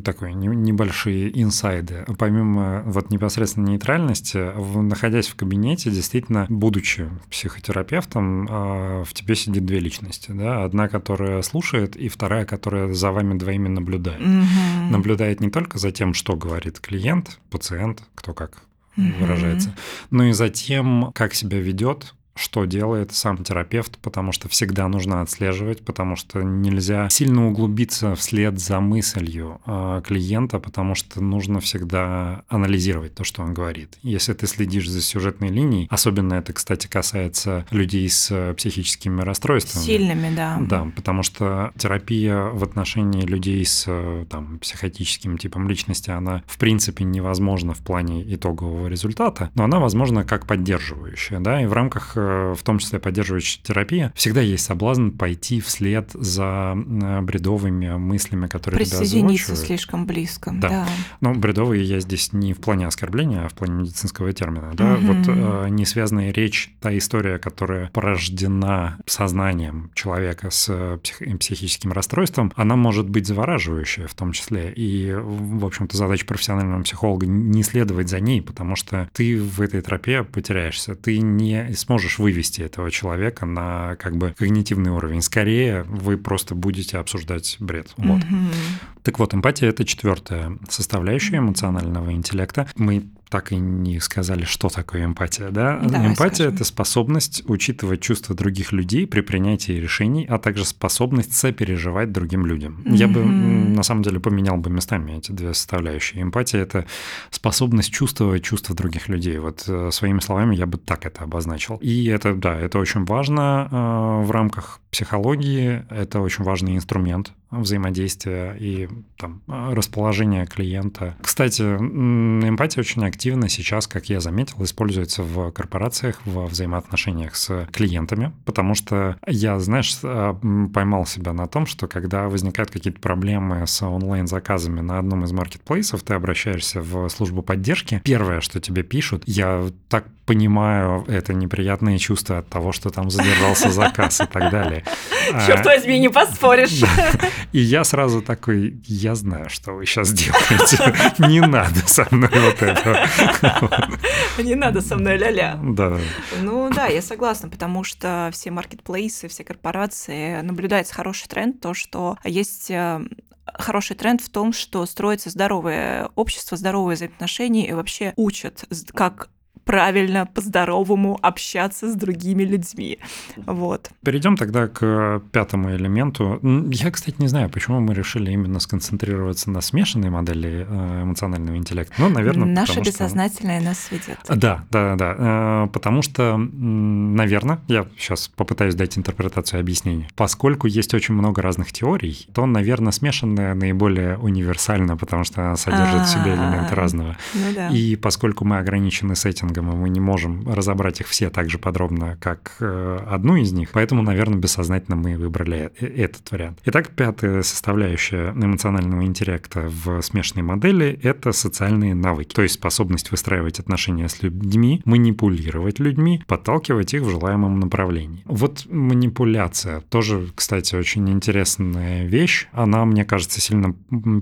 такой небольшие инсайды. Помимо вот непосредственно нейтральности, находясь в кабинете, действительно, будучи психотерапевтом, а, в тебе сидит две личности. Да? Одна, которая слушает, и вторая, которая за вами двоими наблюдает. Угу. Наблюдает не только за тем, что говорит клиент, пациент, кто как выражается, но и за тем, как себя ведет, что делает сам терапевт, потому что всегда нужно отслеживать, потому что нельзя сильно углубиться вслед за мыслью а, клиента, потому что нужно всегда анализировать то, что он говорит. Если ты следишь за сюжетной линией, особенно это, кстати, касается людей с психическими расстройствами. Сильными, да. Да, потому что терапия в отношении людей с там, психотическим типом личности, она в принципе невозможна в плане итогового результата, но она возможна как поддерживающая, да, и в рамках Э, в том числе поддерживающая терапия, всегда есть соблазн пойти вслед за э, бредовыми мыслями, которые тебя озвучивают. слишком близко, да. да. Но бредовые я здесь не в плане оскорбления, а в плане медицинского термина. Да? Угу. Вот э, несвязанная речь, та история, которая порождена сознанием человека с э, псих, психическим расстройством, она может быть завораживающая в том числе. И, в общем-то, задача профессионального психолога не следовать за ней, потому что ты в этой тропе потеряешься. Ты не сможешь можешь вывести этого человека на как бы когнитивный уровень. Скорее, вы просто будете обсуждать бред. Вот. Mm-hmm. Так вот, эмпатия — это четвертая составляющая эмоционального интеллекта. Мы так и не сказали, что такое эмпатия, да? Давай эмпатия скажем. это способность учитывать чувства других людей при принятии решений, а также способность сопереживать другим людям. Mm-hmm. Я бы на самом деле поменял бы местами эти две составляющие. Эмпатия это способность чувствовать чувства других людей. Вот э, своими словами я бы так это обозначил. И это, да, это очень важно э, в рамках психологии. Это очень важный инструмент взаимодействия и там, расположения клиента. Кстати, эмпатия очень активно сейчас, как я заметил, используется в корпорациях во взаимоотношениях с клиентами, потому что я, знаешь, а, поймал себя на том, что когда возникают какие-то проблемы с онлайн-заказами на одном из маркетплейсов, ты обращаешься в службу поддержки, первое, что тебе пишут, я так понимаю это неприятные чувства от того, что там задержался заказ и так далее. *laughs* Черт а, возьми, не поспоришь. И я сразу такой, я знаю, что вы сейчас делаете. *laughs* Не надо со мной вот этого. *laughs* Не надо со мной ля-ля. Да. Ну да, я согласна, потому что все маркетплейсы, все корпорации наблюдается хороший тренд, то, что есть э, хороший тренд в том, что строится здоровое общество, здоровые взаимоотношения и вообще учат, как правильно, по-здоровому общаться с другими людьми. Вот. Перейдем тогда к пятому элементу. Я, кстати, не знаю, почему мы решили именно сконцентрироваться на смешанной модели э, эмоционального интеллекта. Ну, наверное, Наше бессознательное что... нас ведет. Да, да, да. Э, потому что, наверное, я сейчас попытаюсь дать интерпретацию объяснения. Поскольку есть очень много разных теорий, то, наверное, смешанная наиболее универсальна, потому что она содержит в себе элементы разного. Ну И поскольку мы ограничены сеттингом маркетингом, и мы не можем разобрать их все так же подробно, как э, одну из них. Поэтому, наверное, бессознательно мы выбрали э, этот вариант. Итак, пятая составляющая эмоционального интеллекта в смешанной модели — это социальные навыки, то есть способность выстраивать отношения с людьми, манипулировать людьми, подталкивать их в желаемом направлении. Вот манипуляция тоже, кстати, очень интересная вещь. Она, мне кажется, сильно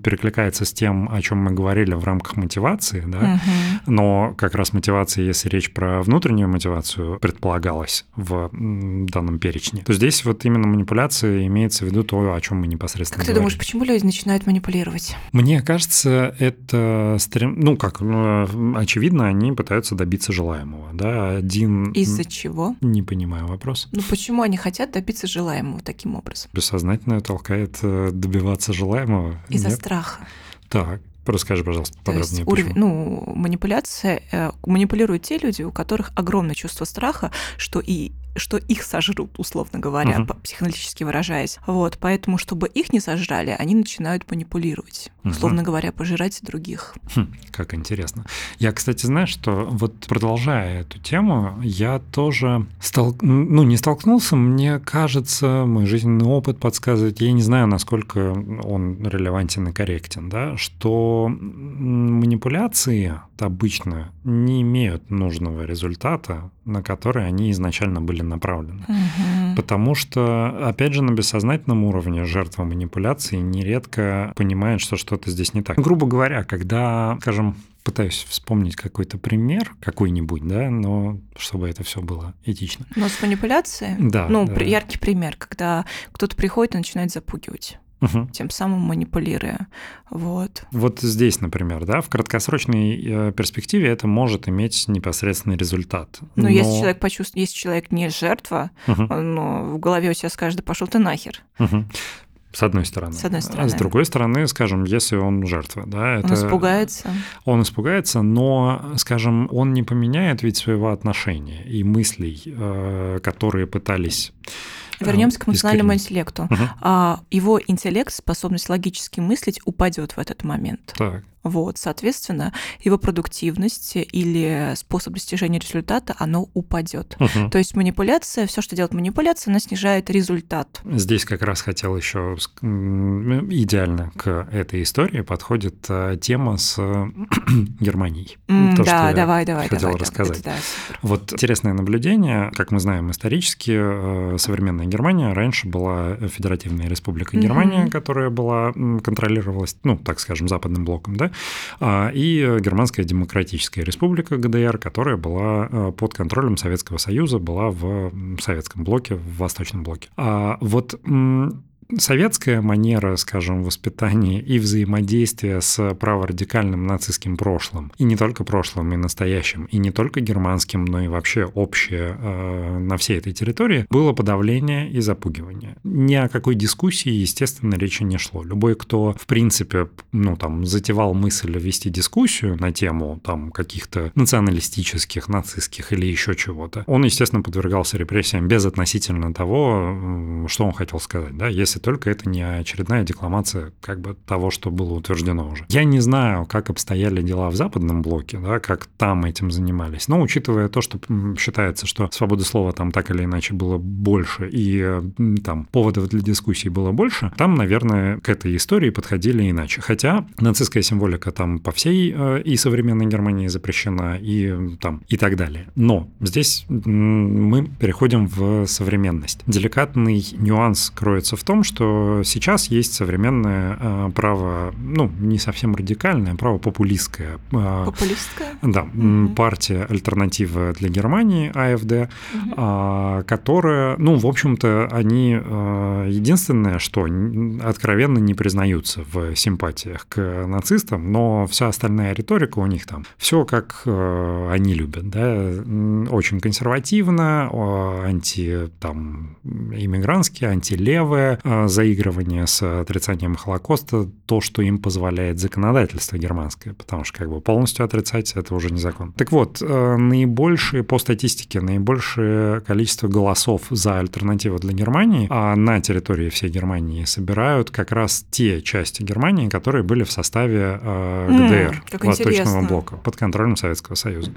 перекликается с тем, о чем мы говорили в рамках мотивации, да, угу. но как раз мотивация если речь про внутреннюю мотивацию предполагалась в данном перечне, то здесь вот именно манипуляция имеется в виду то, о чем мы непосредственно Как говорим. ты думаешь, почему люди начинают манипулировать? Мне кажется, это стрем... ну как, ну, очевидно, они пытаются добиться желаемого, да, один... Из-за чего? Не понимаю вопрос. Ну почему они хотят добиться желаемого таким образом? Бессознательно толкает э, добиваться желаемого. Из-за страха. Так. Расскажи, пожалуйста, подробнее. То есть уровень, ну, манипуляция, э, манипулируют те люди, у которых огромное чувство страха, что и что их сожрут, условно говоря, uh-huh. психологически выражаясь. Вот, поэтому, чтобы их не сожрали, они начинают манипулировать, uh-huh. условно говоря, пожирать других. Хм, как интересно. Я, кстати, знаю, что вот продолжая эту тему, я тоже стал, ну, не столкнулся, мне кажется, мой жизненный опыт подсказывает, я не знаю, насколько он релевантен и корректен, да, что манипуляции обычно не имеют нужного результата, на который они изначально были направлены. Угу. Потому что, опять же, на бессознательном уровне жертва манипуляции нередко понимает, что что-то здесь не так. Грубо говоря, когда, скажем, пытаюсь вспомнить какой-то пример, какой-нибудь, да, но чтобы это все было этично. Но с манипуляцией? Да. Ну, да. яркий пример, когда кто-то приходит и начинает запугивать угу. тем самым манипулируя. Вот. Вот здесь, например, да, в краткосрочной э, перспективе это может иметь непосредственный результат. Но, но... если человек почувствует, если человек не жертва, угу. но в голове у тебя скажет, да пошел ты нахер. Угу. С одной стороны. С одной стороны. А с другой стороны, скажем, если он жертва, да, это... Он испугается. Он испугается, но, скажем, он не поменяет ведь своего отношения и мыслей, э, которые пытались Вернемся к эмоциональному интеллекту. Угу. Его интеллект, способность логически мыслить, упадет в этот момент. Так. Вот, соответственно, его продуктивность или способ достижения результата, оно упадет. Угу. То есть манипуляция, все, что делает манипуляция, она снижает результат. Здесь как раз хотел еще идеально к этой истории подходит а, тема с *clears throat* Германией. Mm, То, да, давай, давай, хотел давай, рассказать. Да, вот интересное наблюдение, как мы знаем исторически, э, современная Германия раньше была Федеративная Республика Германия, mm-hmm. которая была контролировалась, ну, так скажем, западным блоком, да, а, и Германская Демократическая Республика ГДР, которая была э, под контролем Советского Союза, была в советском блоке, в Восточном блоке. А вот советская манера, скажем, воспитания и взаимодействия с праворадикальным нацистским прошлым, и не только прошлым, и настоящим, и не только германским, но и вообще общее э, на всей этой территории, было подавление и запугивание. Ни о какой дискуссии, естественно, речи не шло. Любой, кто, в принципе, ну, там, затевал мысль вести дискуссию на тему там каких-то националистических, нацистских или еще чего-то, он, естественно, подвергался репрессиям без относительно того, что он хотел сказать. Да? Если только это не очередная декламация как бы того, что было утверждено уже. Я не знаю, как обстояли дела в западном блоке, да, как там этим занимались, но учитывая то, что считается, что свободы слова там так или иначе было больше и там поводов для дискуссий было больше, там, наверное, к этой истории подходили иначе. Хотя нацистская символика там по всей э, и современной Германии запрещена, и там и так далее. Но здесь мы переходим в современность. Деликатный нюанс кроется в том, что сейчас есть современное э, право, ну, не совсем радикальное, право популистское. Э, популистское? Да, угу. партия «Альтернатива для Германии», АФД, угу. которая, ну, в общем-то, они единственное, что откровенно не признаются в симпатиях к нацистам, но вся остальная риторика у них там, все как они любят, да, очень консервативно, анти, там, иммигрантские, антилевые, а, заигрывание с отрицанием Холокоста, то, что им позволяет законодательство германское, потому что как бы полностью отрицать это уже не закон. Так вот, э, наибольшие по статистике, наибольшее количество голосов за альтернативу для Германии а на территории всей Германии собирают как раз те части Германии, которые были в составе э, ГДР, mm, Восточного интересно. блока, под контролем Советского Союза.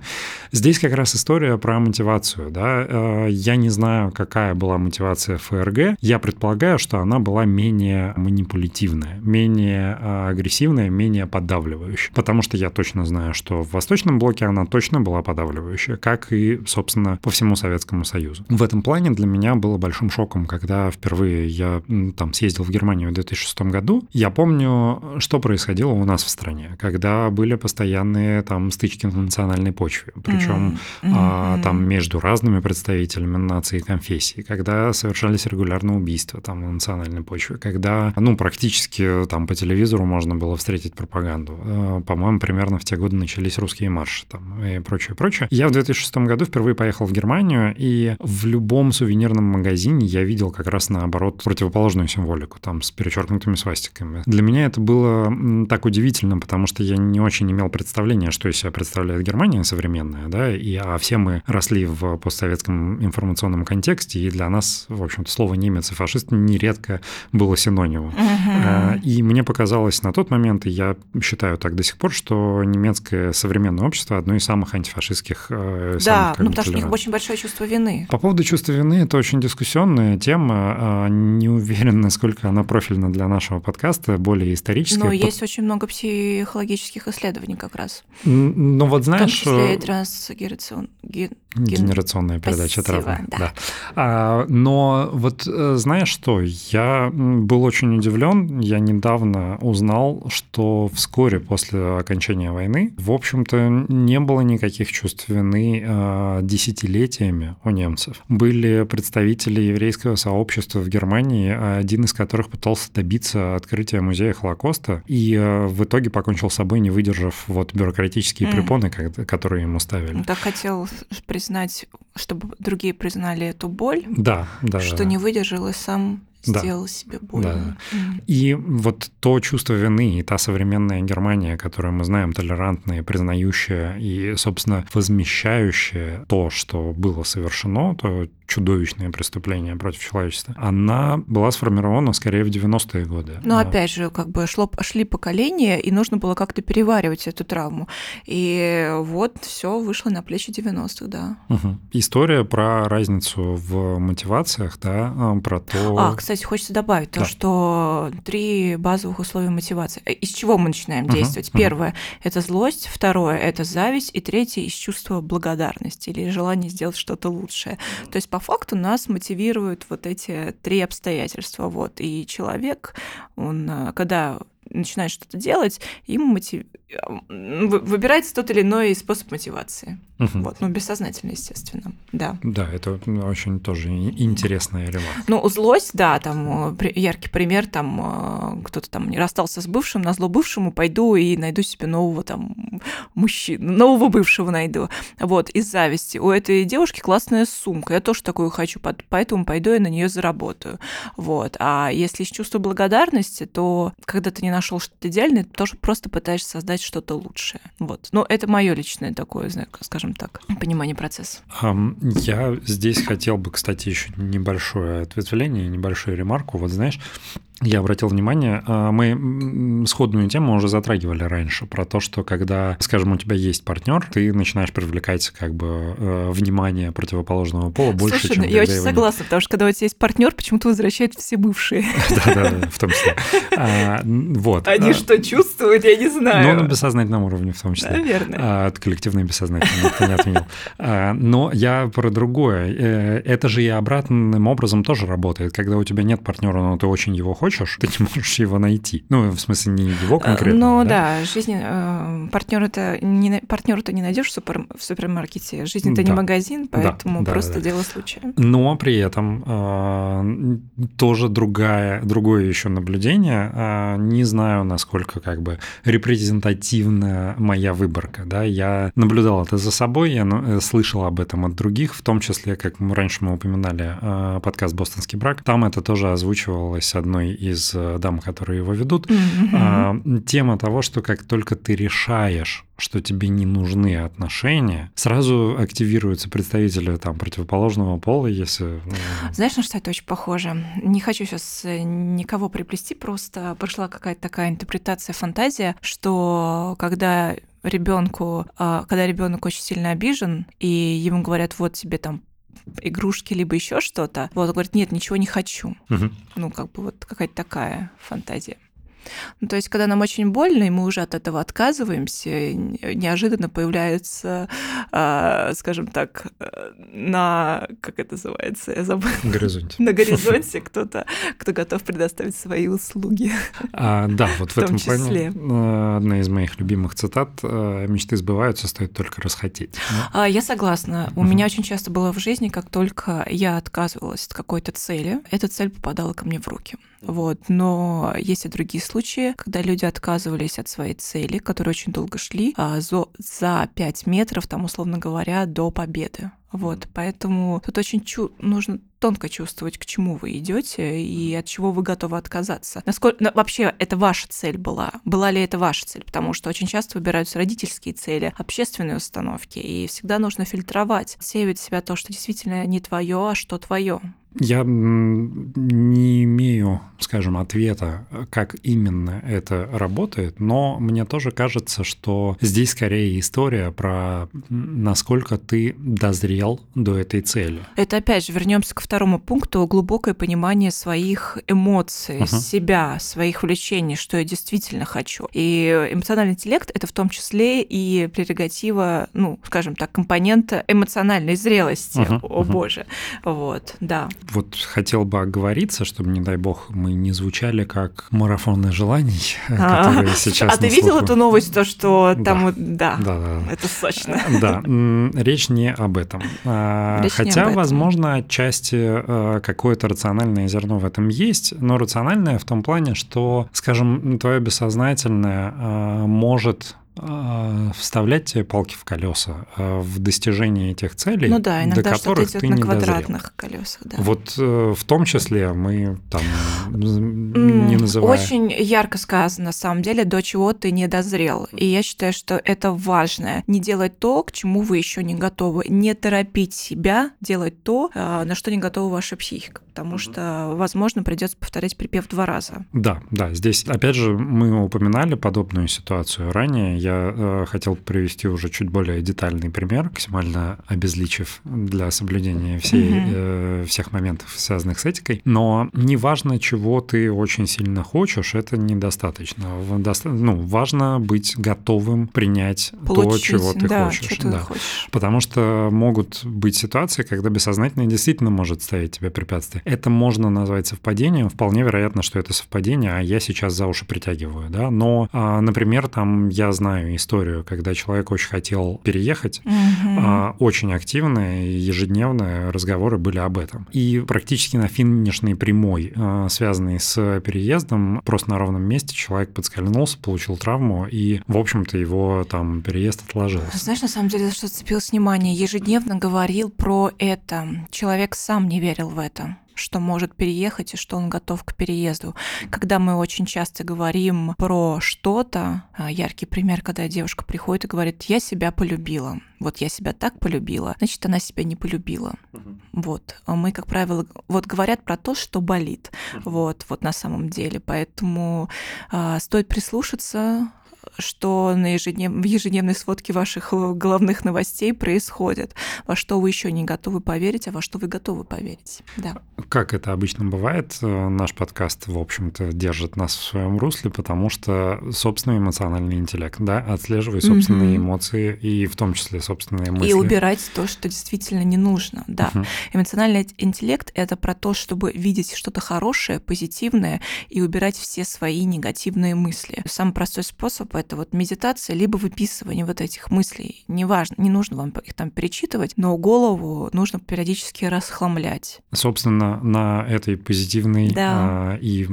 Здесь как раз история про мотивацию. Да? Э, я не знаю, какая была мотивация ФРГ. Я предполагаю, что она была менее манипулятивная, менее э, агрессивная, менее подавливающая. Потому что я точно знаю, что в Восточном блоке она точно была подавливающая, как и, собственно, по всему Советскому Союзу. В этом плане для меня было большим шоком, когда впервые я там съездил в Германию в 2006 году. Я помню, что происходило у нас в стране, когда были постоянные там стычки на национальной почве. Причем mm-hmm. а, там между разными представителями нации и конфессий, когда совершались регулярно убийства там на национальной почве, когда, ну, практически там по телевизору можно было встретить пропаганду. А, по-моему, примерно в те годы начались русские марши там и прочее, прочее. Я в 2006 году впервые поехал в Германию, и в любом сувенирном магазине я видел как раз наоборот противоположную символику, там с перечеркнутыми свастиками. Для меня это было так удивительно, потому что я не очень имел представления, что из себя представляет Германия современная, да, и а все мы росли в постсоветском информационном контексте, и для нас, в общем-то, слово немец и фашист нередко было синонимом. Uh-huh. И мне показалось на тот момент, и я считаю так до сих пор, что немецкое современное общество одно из самых антифашистских. Э, да, самых, ну потому что у них очень большое чувство вины. По поводу чувства вины это очень дискуссионная тема. А, не уверен, насколько она профильна для нашего подкаста, более историческая. Но есть очень много психологических исследований как раз. Ну вот знаешь... В том числе трансгенерацион... Генерационная передача травмы. Да. да. А, но вот э, знаешь что, я был очень удивлен. Я недавно узнал, что вскоре после окончания войны, в общем-то, не было никаких чувств вины а, десятилетиями у немцев. Были представители еврейского сообщества в Германии, один из которых пытался добиться открытия музея Холокоста, и э, в итоге покончил с собой, не выдержав вот бюрократические mm. препоны, которые ему ставили. Так хотел признать, чтобы другие признали эту боль. Да, да. Что да. не выдержал и сам сделал да. себе больно. Да. Mm. И вот то чувство вины и та современная Германия, которую мы знаем, толерантная, признающая и, собственно, возмещающая то, что было совершено, то чудовищное преступление против человечества, она была сформирована скорее в 90-е годы. Но опять же, как бы шло, шли поколения, и нужно было как-то переваривать эту травму. И вот все вышло на плечи 90-х, да. Угу. История про разницу в мотивациях, да, а, про то... А, кстати, хочется добавить да. то, что три базовых условия мотивации. Э, из чего мы начинаем действовать? Угу. Первое угу. – это злость, второе – это зависть, и третье – из чувства благодарности или желания сделать что-то лучшее. То есть по факту нас мотивируют вот эти три обстоятельства. Вот. И человек, он, э, когда начинает что-то делать, ему мотив... выбирается тот или иной способ мотивации. Угу. Вот, ну, бессознательно, естественно, да. Да, это очень тоже интересная ремарка. Ну, злость, да, там яркий пример, там кто-то там не расстался с бывшим, на зло бывшему пойду и найду себе нового там мужчину, нового бывшего найду. Вот, из зависти. У этой девушки классная сумка, я тоже такую хочу, поэтому пойду и на нее заработаю. Вот, а если из чувства благодарности, то когда ты не нашел что-то идеальное, ты тоже просто пытаешься создать что-то лучшее. Вот. Но это мое личное такое, скажем так, понимание процесса. Я здесь хотел бы, кстати, еще небольшое ответвление, небольшую ремарку. Вот знаешь, я обратил внимание, а, мы сходную тему уже затрагивали раньше, про то, что когда, скажем, у тебя есть партнер, ты начинаешь привлекать как бы э, внимание противоположного пола больше, Слушай, чем ну, я очень согласна, нет. потому что когда у тебя есть партнер, почему-то возвращает все бывшие. *laughs* Да-да, в том числе. А, вот. Они а, что, чувствуют, я не знаю. Ну, на бессознательном уровне в том числе. Наверное. От коллективной бессознательной, никто не отменил. Но я про другое. Э, это же и обратным образом тоже работает. Когда у тебя нет партнера, но ты очень его хочешь, хочешь, ты не можешь его найти. Ну, в смысле, не его э, конкретно. Ну да, да жизнь э, партнера это не партнера ты не найдешь в, супер, в супермаркете. Жизнь это да. не магазин, поэтому да, просто да, да. дело случая. Но при этом э, тоже другая, другое еще наблюдение. Э, не знаю, насколько как бы репрезентативна моя выборка. Да? Я наблюдал это за собой, я ну, слышал об этом от других, в том числе, как мы раньше мы упоминали, э, подкаст «Бостонский брак». Там это тоже озвучивалось одной из э, дам, которые его ведут, mm-hmm. тема того, что как только ты решаешь, что тебе не нужны отношения, сразу активируются представители там противоположного пола, если... Ну... Знаешь, на что это очень похоже? Не хочу сейчас э, никого приплести, просто пришла какая-то такая интерпретация, фантазия, что когда ребенку, а, когда ребенок очень сильно обижен, и ему говорят, вот тебе там игрушки, либо еще что-то. Вот, говорит, нет, ничего не хочу. Угу. Ну, как бы вот какая-то такая фантазия. Ну, то есть, когда нам очень больно, и мы уже от этого отказываемся, неожиданно появляется, э, скажем так, э, на, как это называется, я забыла. На горизонте. На горизонте кто-то, кто готов предоставить свои услуги. А, да, вот в, в этом числе. плане э, одна из моих любимых цитат э, «Мечты сбываются, стоит только расхотеть». А, я согласна. У меня очень часто было в жизни, как только я отказывалась от какой-то цели, эта цель попадала ко мне в руки. Вот. Но есть и другие случаи, когда люди отказывались от своей цели, которые очень долго шли, а, за, за 5 метров, там, условно говоря, до победы. Вот, поэтому тут очень чу- нужно тонко чувствовать, к чему вы идете и от чего вы готовы отказаться. Насколько ну, вообще это ваша цель была? Была ли это ваша цель? Потому что очень часто выбираются родительские цели, общественные установки, и всегда нужно фильтровать, сеять в себя то, что действительно не твое, а что твое. Я не имею, скажем, ответа, как именно это работает, но мне тоже кажется, что здесь скорее история про насколько ты дозрел до этой цели. Это опять же вернемся к второму пункту глубокое понимание своих эмоций, uh-huh. себя, своих увлечений, что я действительно хочу. И эмоциональный интеллект это в том числе и прерогатива, ну, скажем так, компонента эмоциональной зрелости. Uh-huh. О uh-huh. боже, вот, да вот хотел бы оговориться, чтобы, не дай бог, мы не звучали как марафоны желаний, *laughs* а, которые *laughs* сейчас А ты видел эту новость, то, что там... Да, да, да, это сочно. *laughs* Да, речь не об этом. А, речь Хотя, возможно, отчасти э, какое-то рациональное зерно в этом есть, но рациональное в том плане, что, скажем, твое бессознательное э, может вставлять тебе палки в колеса а, в достижении этих целей, ну да, иногда до которых ты на не квадратных дозрел. колесах. Да. Вот э, в том числе мы там не называем. Очень ярко сказано, на самом деле, до чего ты не дозрел. И я считаю, что это важно. Не делать то, к чему вы еще не готовы. Не торопить себя делать то, а, на что не готова ваша психика. Потому что, возможно, придется повторять припев два раза. Да, да. Здесь, опять же, мы упоминали подобную ситуацию ранее я э, хотел привести уже чуть более детальный пример, максимально обезличив для соблюдения всей, угу. э, всех моментов, связанных с этикой. Но неважно, чего ты очень сильно хочешь, это недостаточно. Ну, важно быть готовым принять Получить, то, чего ты да, хочешь. Что да. Ты хочешь. Потому что могут быть ситуации, когда бессознательное действительно может ставить тебе препятствия. Это можно назвать совпадением. Вполне вероятно, что это совпадение, а я сейчас за уши притягиваю. Да? Но, а, например, там я знаю знаю историю, когда человек очень хотел переехать, угу. очень активные ежедневные разговоры были об этом. И практически на финишной прямой, а, связанной с переездом, просто на ровном месте человек подскользнулся, получил травму, и, в общем-то, его там переезд отложился. Знаешь, на самом деле, за что зацепилось внимание, ежедневно говорил про это. Человек сам не верил в это. Что может переехать и что он готов к переезду. Когда мы очень часто говорим про что-то, а, яркий пример, когда девушка приходит и говорит, я себя полюбила, вот я себя так полюбила, значит, она себя не полюбила. Uh-huh. Вот. А мы, как правило, вот говорят про то, что болит. Uh-huh. Вот, вот на самом деле. Поэтому э, стоит прислушаться, что на ежеднев... в ежедневной сводке ваших э, головных новостей происходит, во что вы еще не готовы поверить, а во что вы готовы поверить. Да. Как это обычно бывает, э, наш подкаст, в общем-то, держит нас в своем русле, потому что собственный эмоциональный интеллект, да, отслеживай собственные mm-hmm. эмоции и в том числе собственные мысли. И убирать то, что действительно не нужно, да. Mm-hmm. Эмоциональный интеллект — это про то, чтобы видеть что-то хорошее, позитивное и убирать все свои негативные мысли. Самый простой способ — это вот медитация, либо выписывание вот этих мыслей. Неважно, не нужно вам их там перечитывать, но голову нужно периодически расхламлять. Собственно, на этой позитивной да. э, и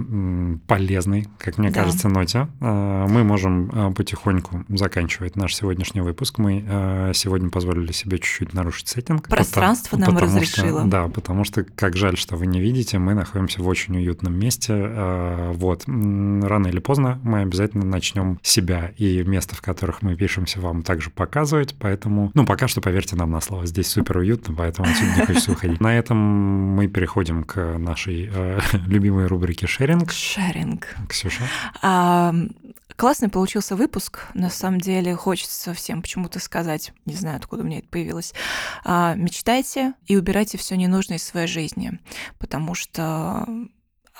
полезной, как мне да. кажется, ноте э, мы можем э, потихоньку заканчивать наш сегодняшний выпуск. Мы э, сегодня позволили себе чуть-чуть нарушить сеттинг. Пространство потому, нам потому разрешило. Что, да, потому что, как жаль, что вы не видите, мы находимся в очень уютном месте. Э, вот, рано или поздно мы обязательно начнем себя и места, в которых мы пишемся, вам также показывать. Поэтому, ну, пока что поверьте нам на слово, здесь супер уютно, поэтому отсюда не хочется уходить. На этом мы переходим к нашей э, *laughs* любимой рубрике «Шеринг». Шеринг. Ксюша? А, классный получился выпуск. На самом деле хочется всем почему-то сказать, не знаю, откуда у меня это появилось. А, мечтайте и убирайте все ненужное из своей жизни, потому что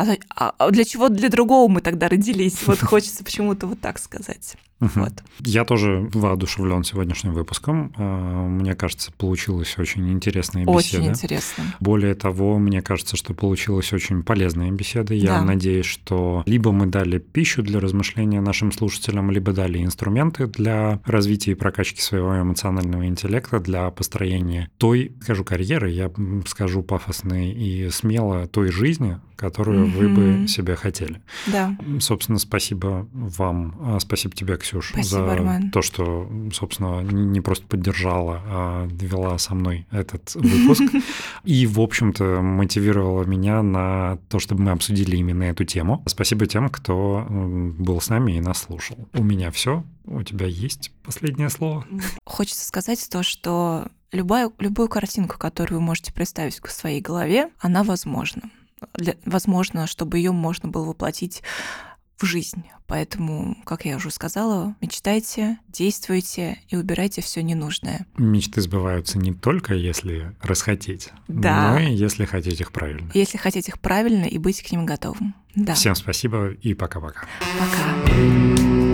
а, а, а для чего для другого мы тогда родились? Вот *laughs* хочется почему-то вот так сказать. Вот. Я тоже воодушевлен сегодняшним выпуском. А, мне кажется, получилась очень интересная беседа. Очень интересно. Более того, мне кажется, что получилась очень полезная беседа. Я да. надеюсь, что либо мы дали пищу для размышления нашим слушателям, либо дали инструменты для развития и прокачки своего эмоционального интеллекта, для построения той, скажу, карьеры, я скажу пафосно и смело, той жизни, которую mm-hmm. вы бы себе хотели. Да. Собственно, спасибо вам, а, спасибо тебе, Ксюш, спасибо, за Роман. то, что, собственно, не просто поддержала, а вела со мной этот выпуск. *laughs* И, в общем-то, мотивировала меня на то, чтобы мы обсудили именно эту тему. Спасибо тем, кто был с нами и нас слушал. У меня все. У тебя есть последнее слово? Хочется сказать то, что любая, любую картинку, которую вы можете представить в своей голове, она возможна для, возможно, чтобы ее можно было воплотить в жизнь. Поэтому, как я уже сказала, мечтайте, действуйте и убирайте все ненужное. Мечты сбываются не только если расхотеть, да. но и если хотеть их правильно. Если хотеть их правильно и быть к ним готовым. Да. Всем спасибо и пока-пока. Пока. -пока. пока.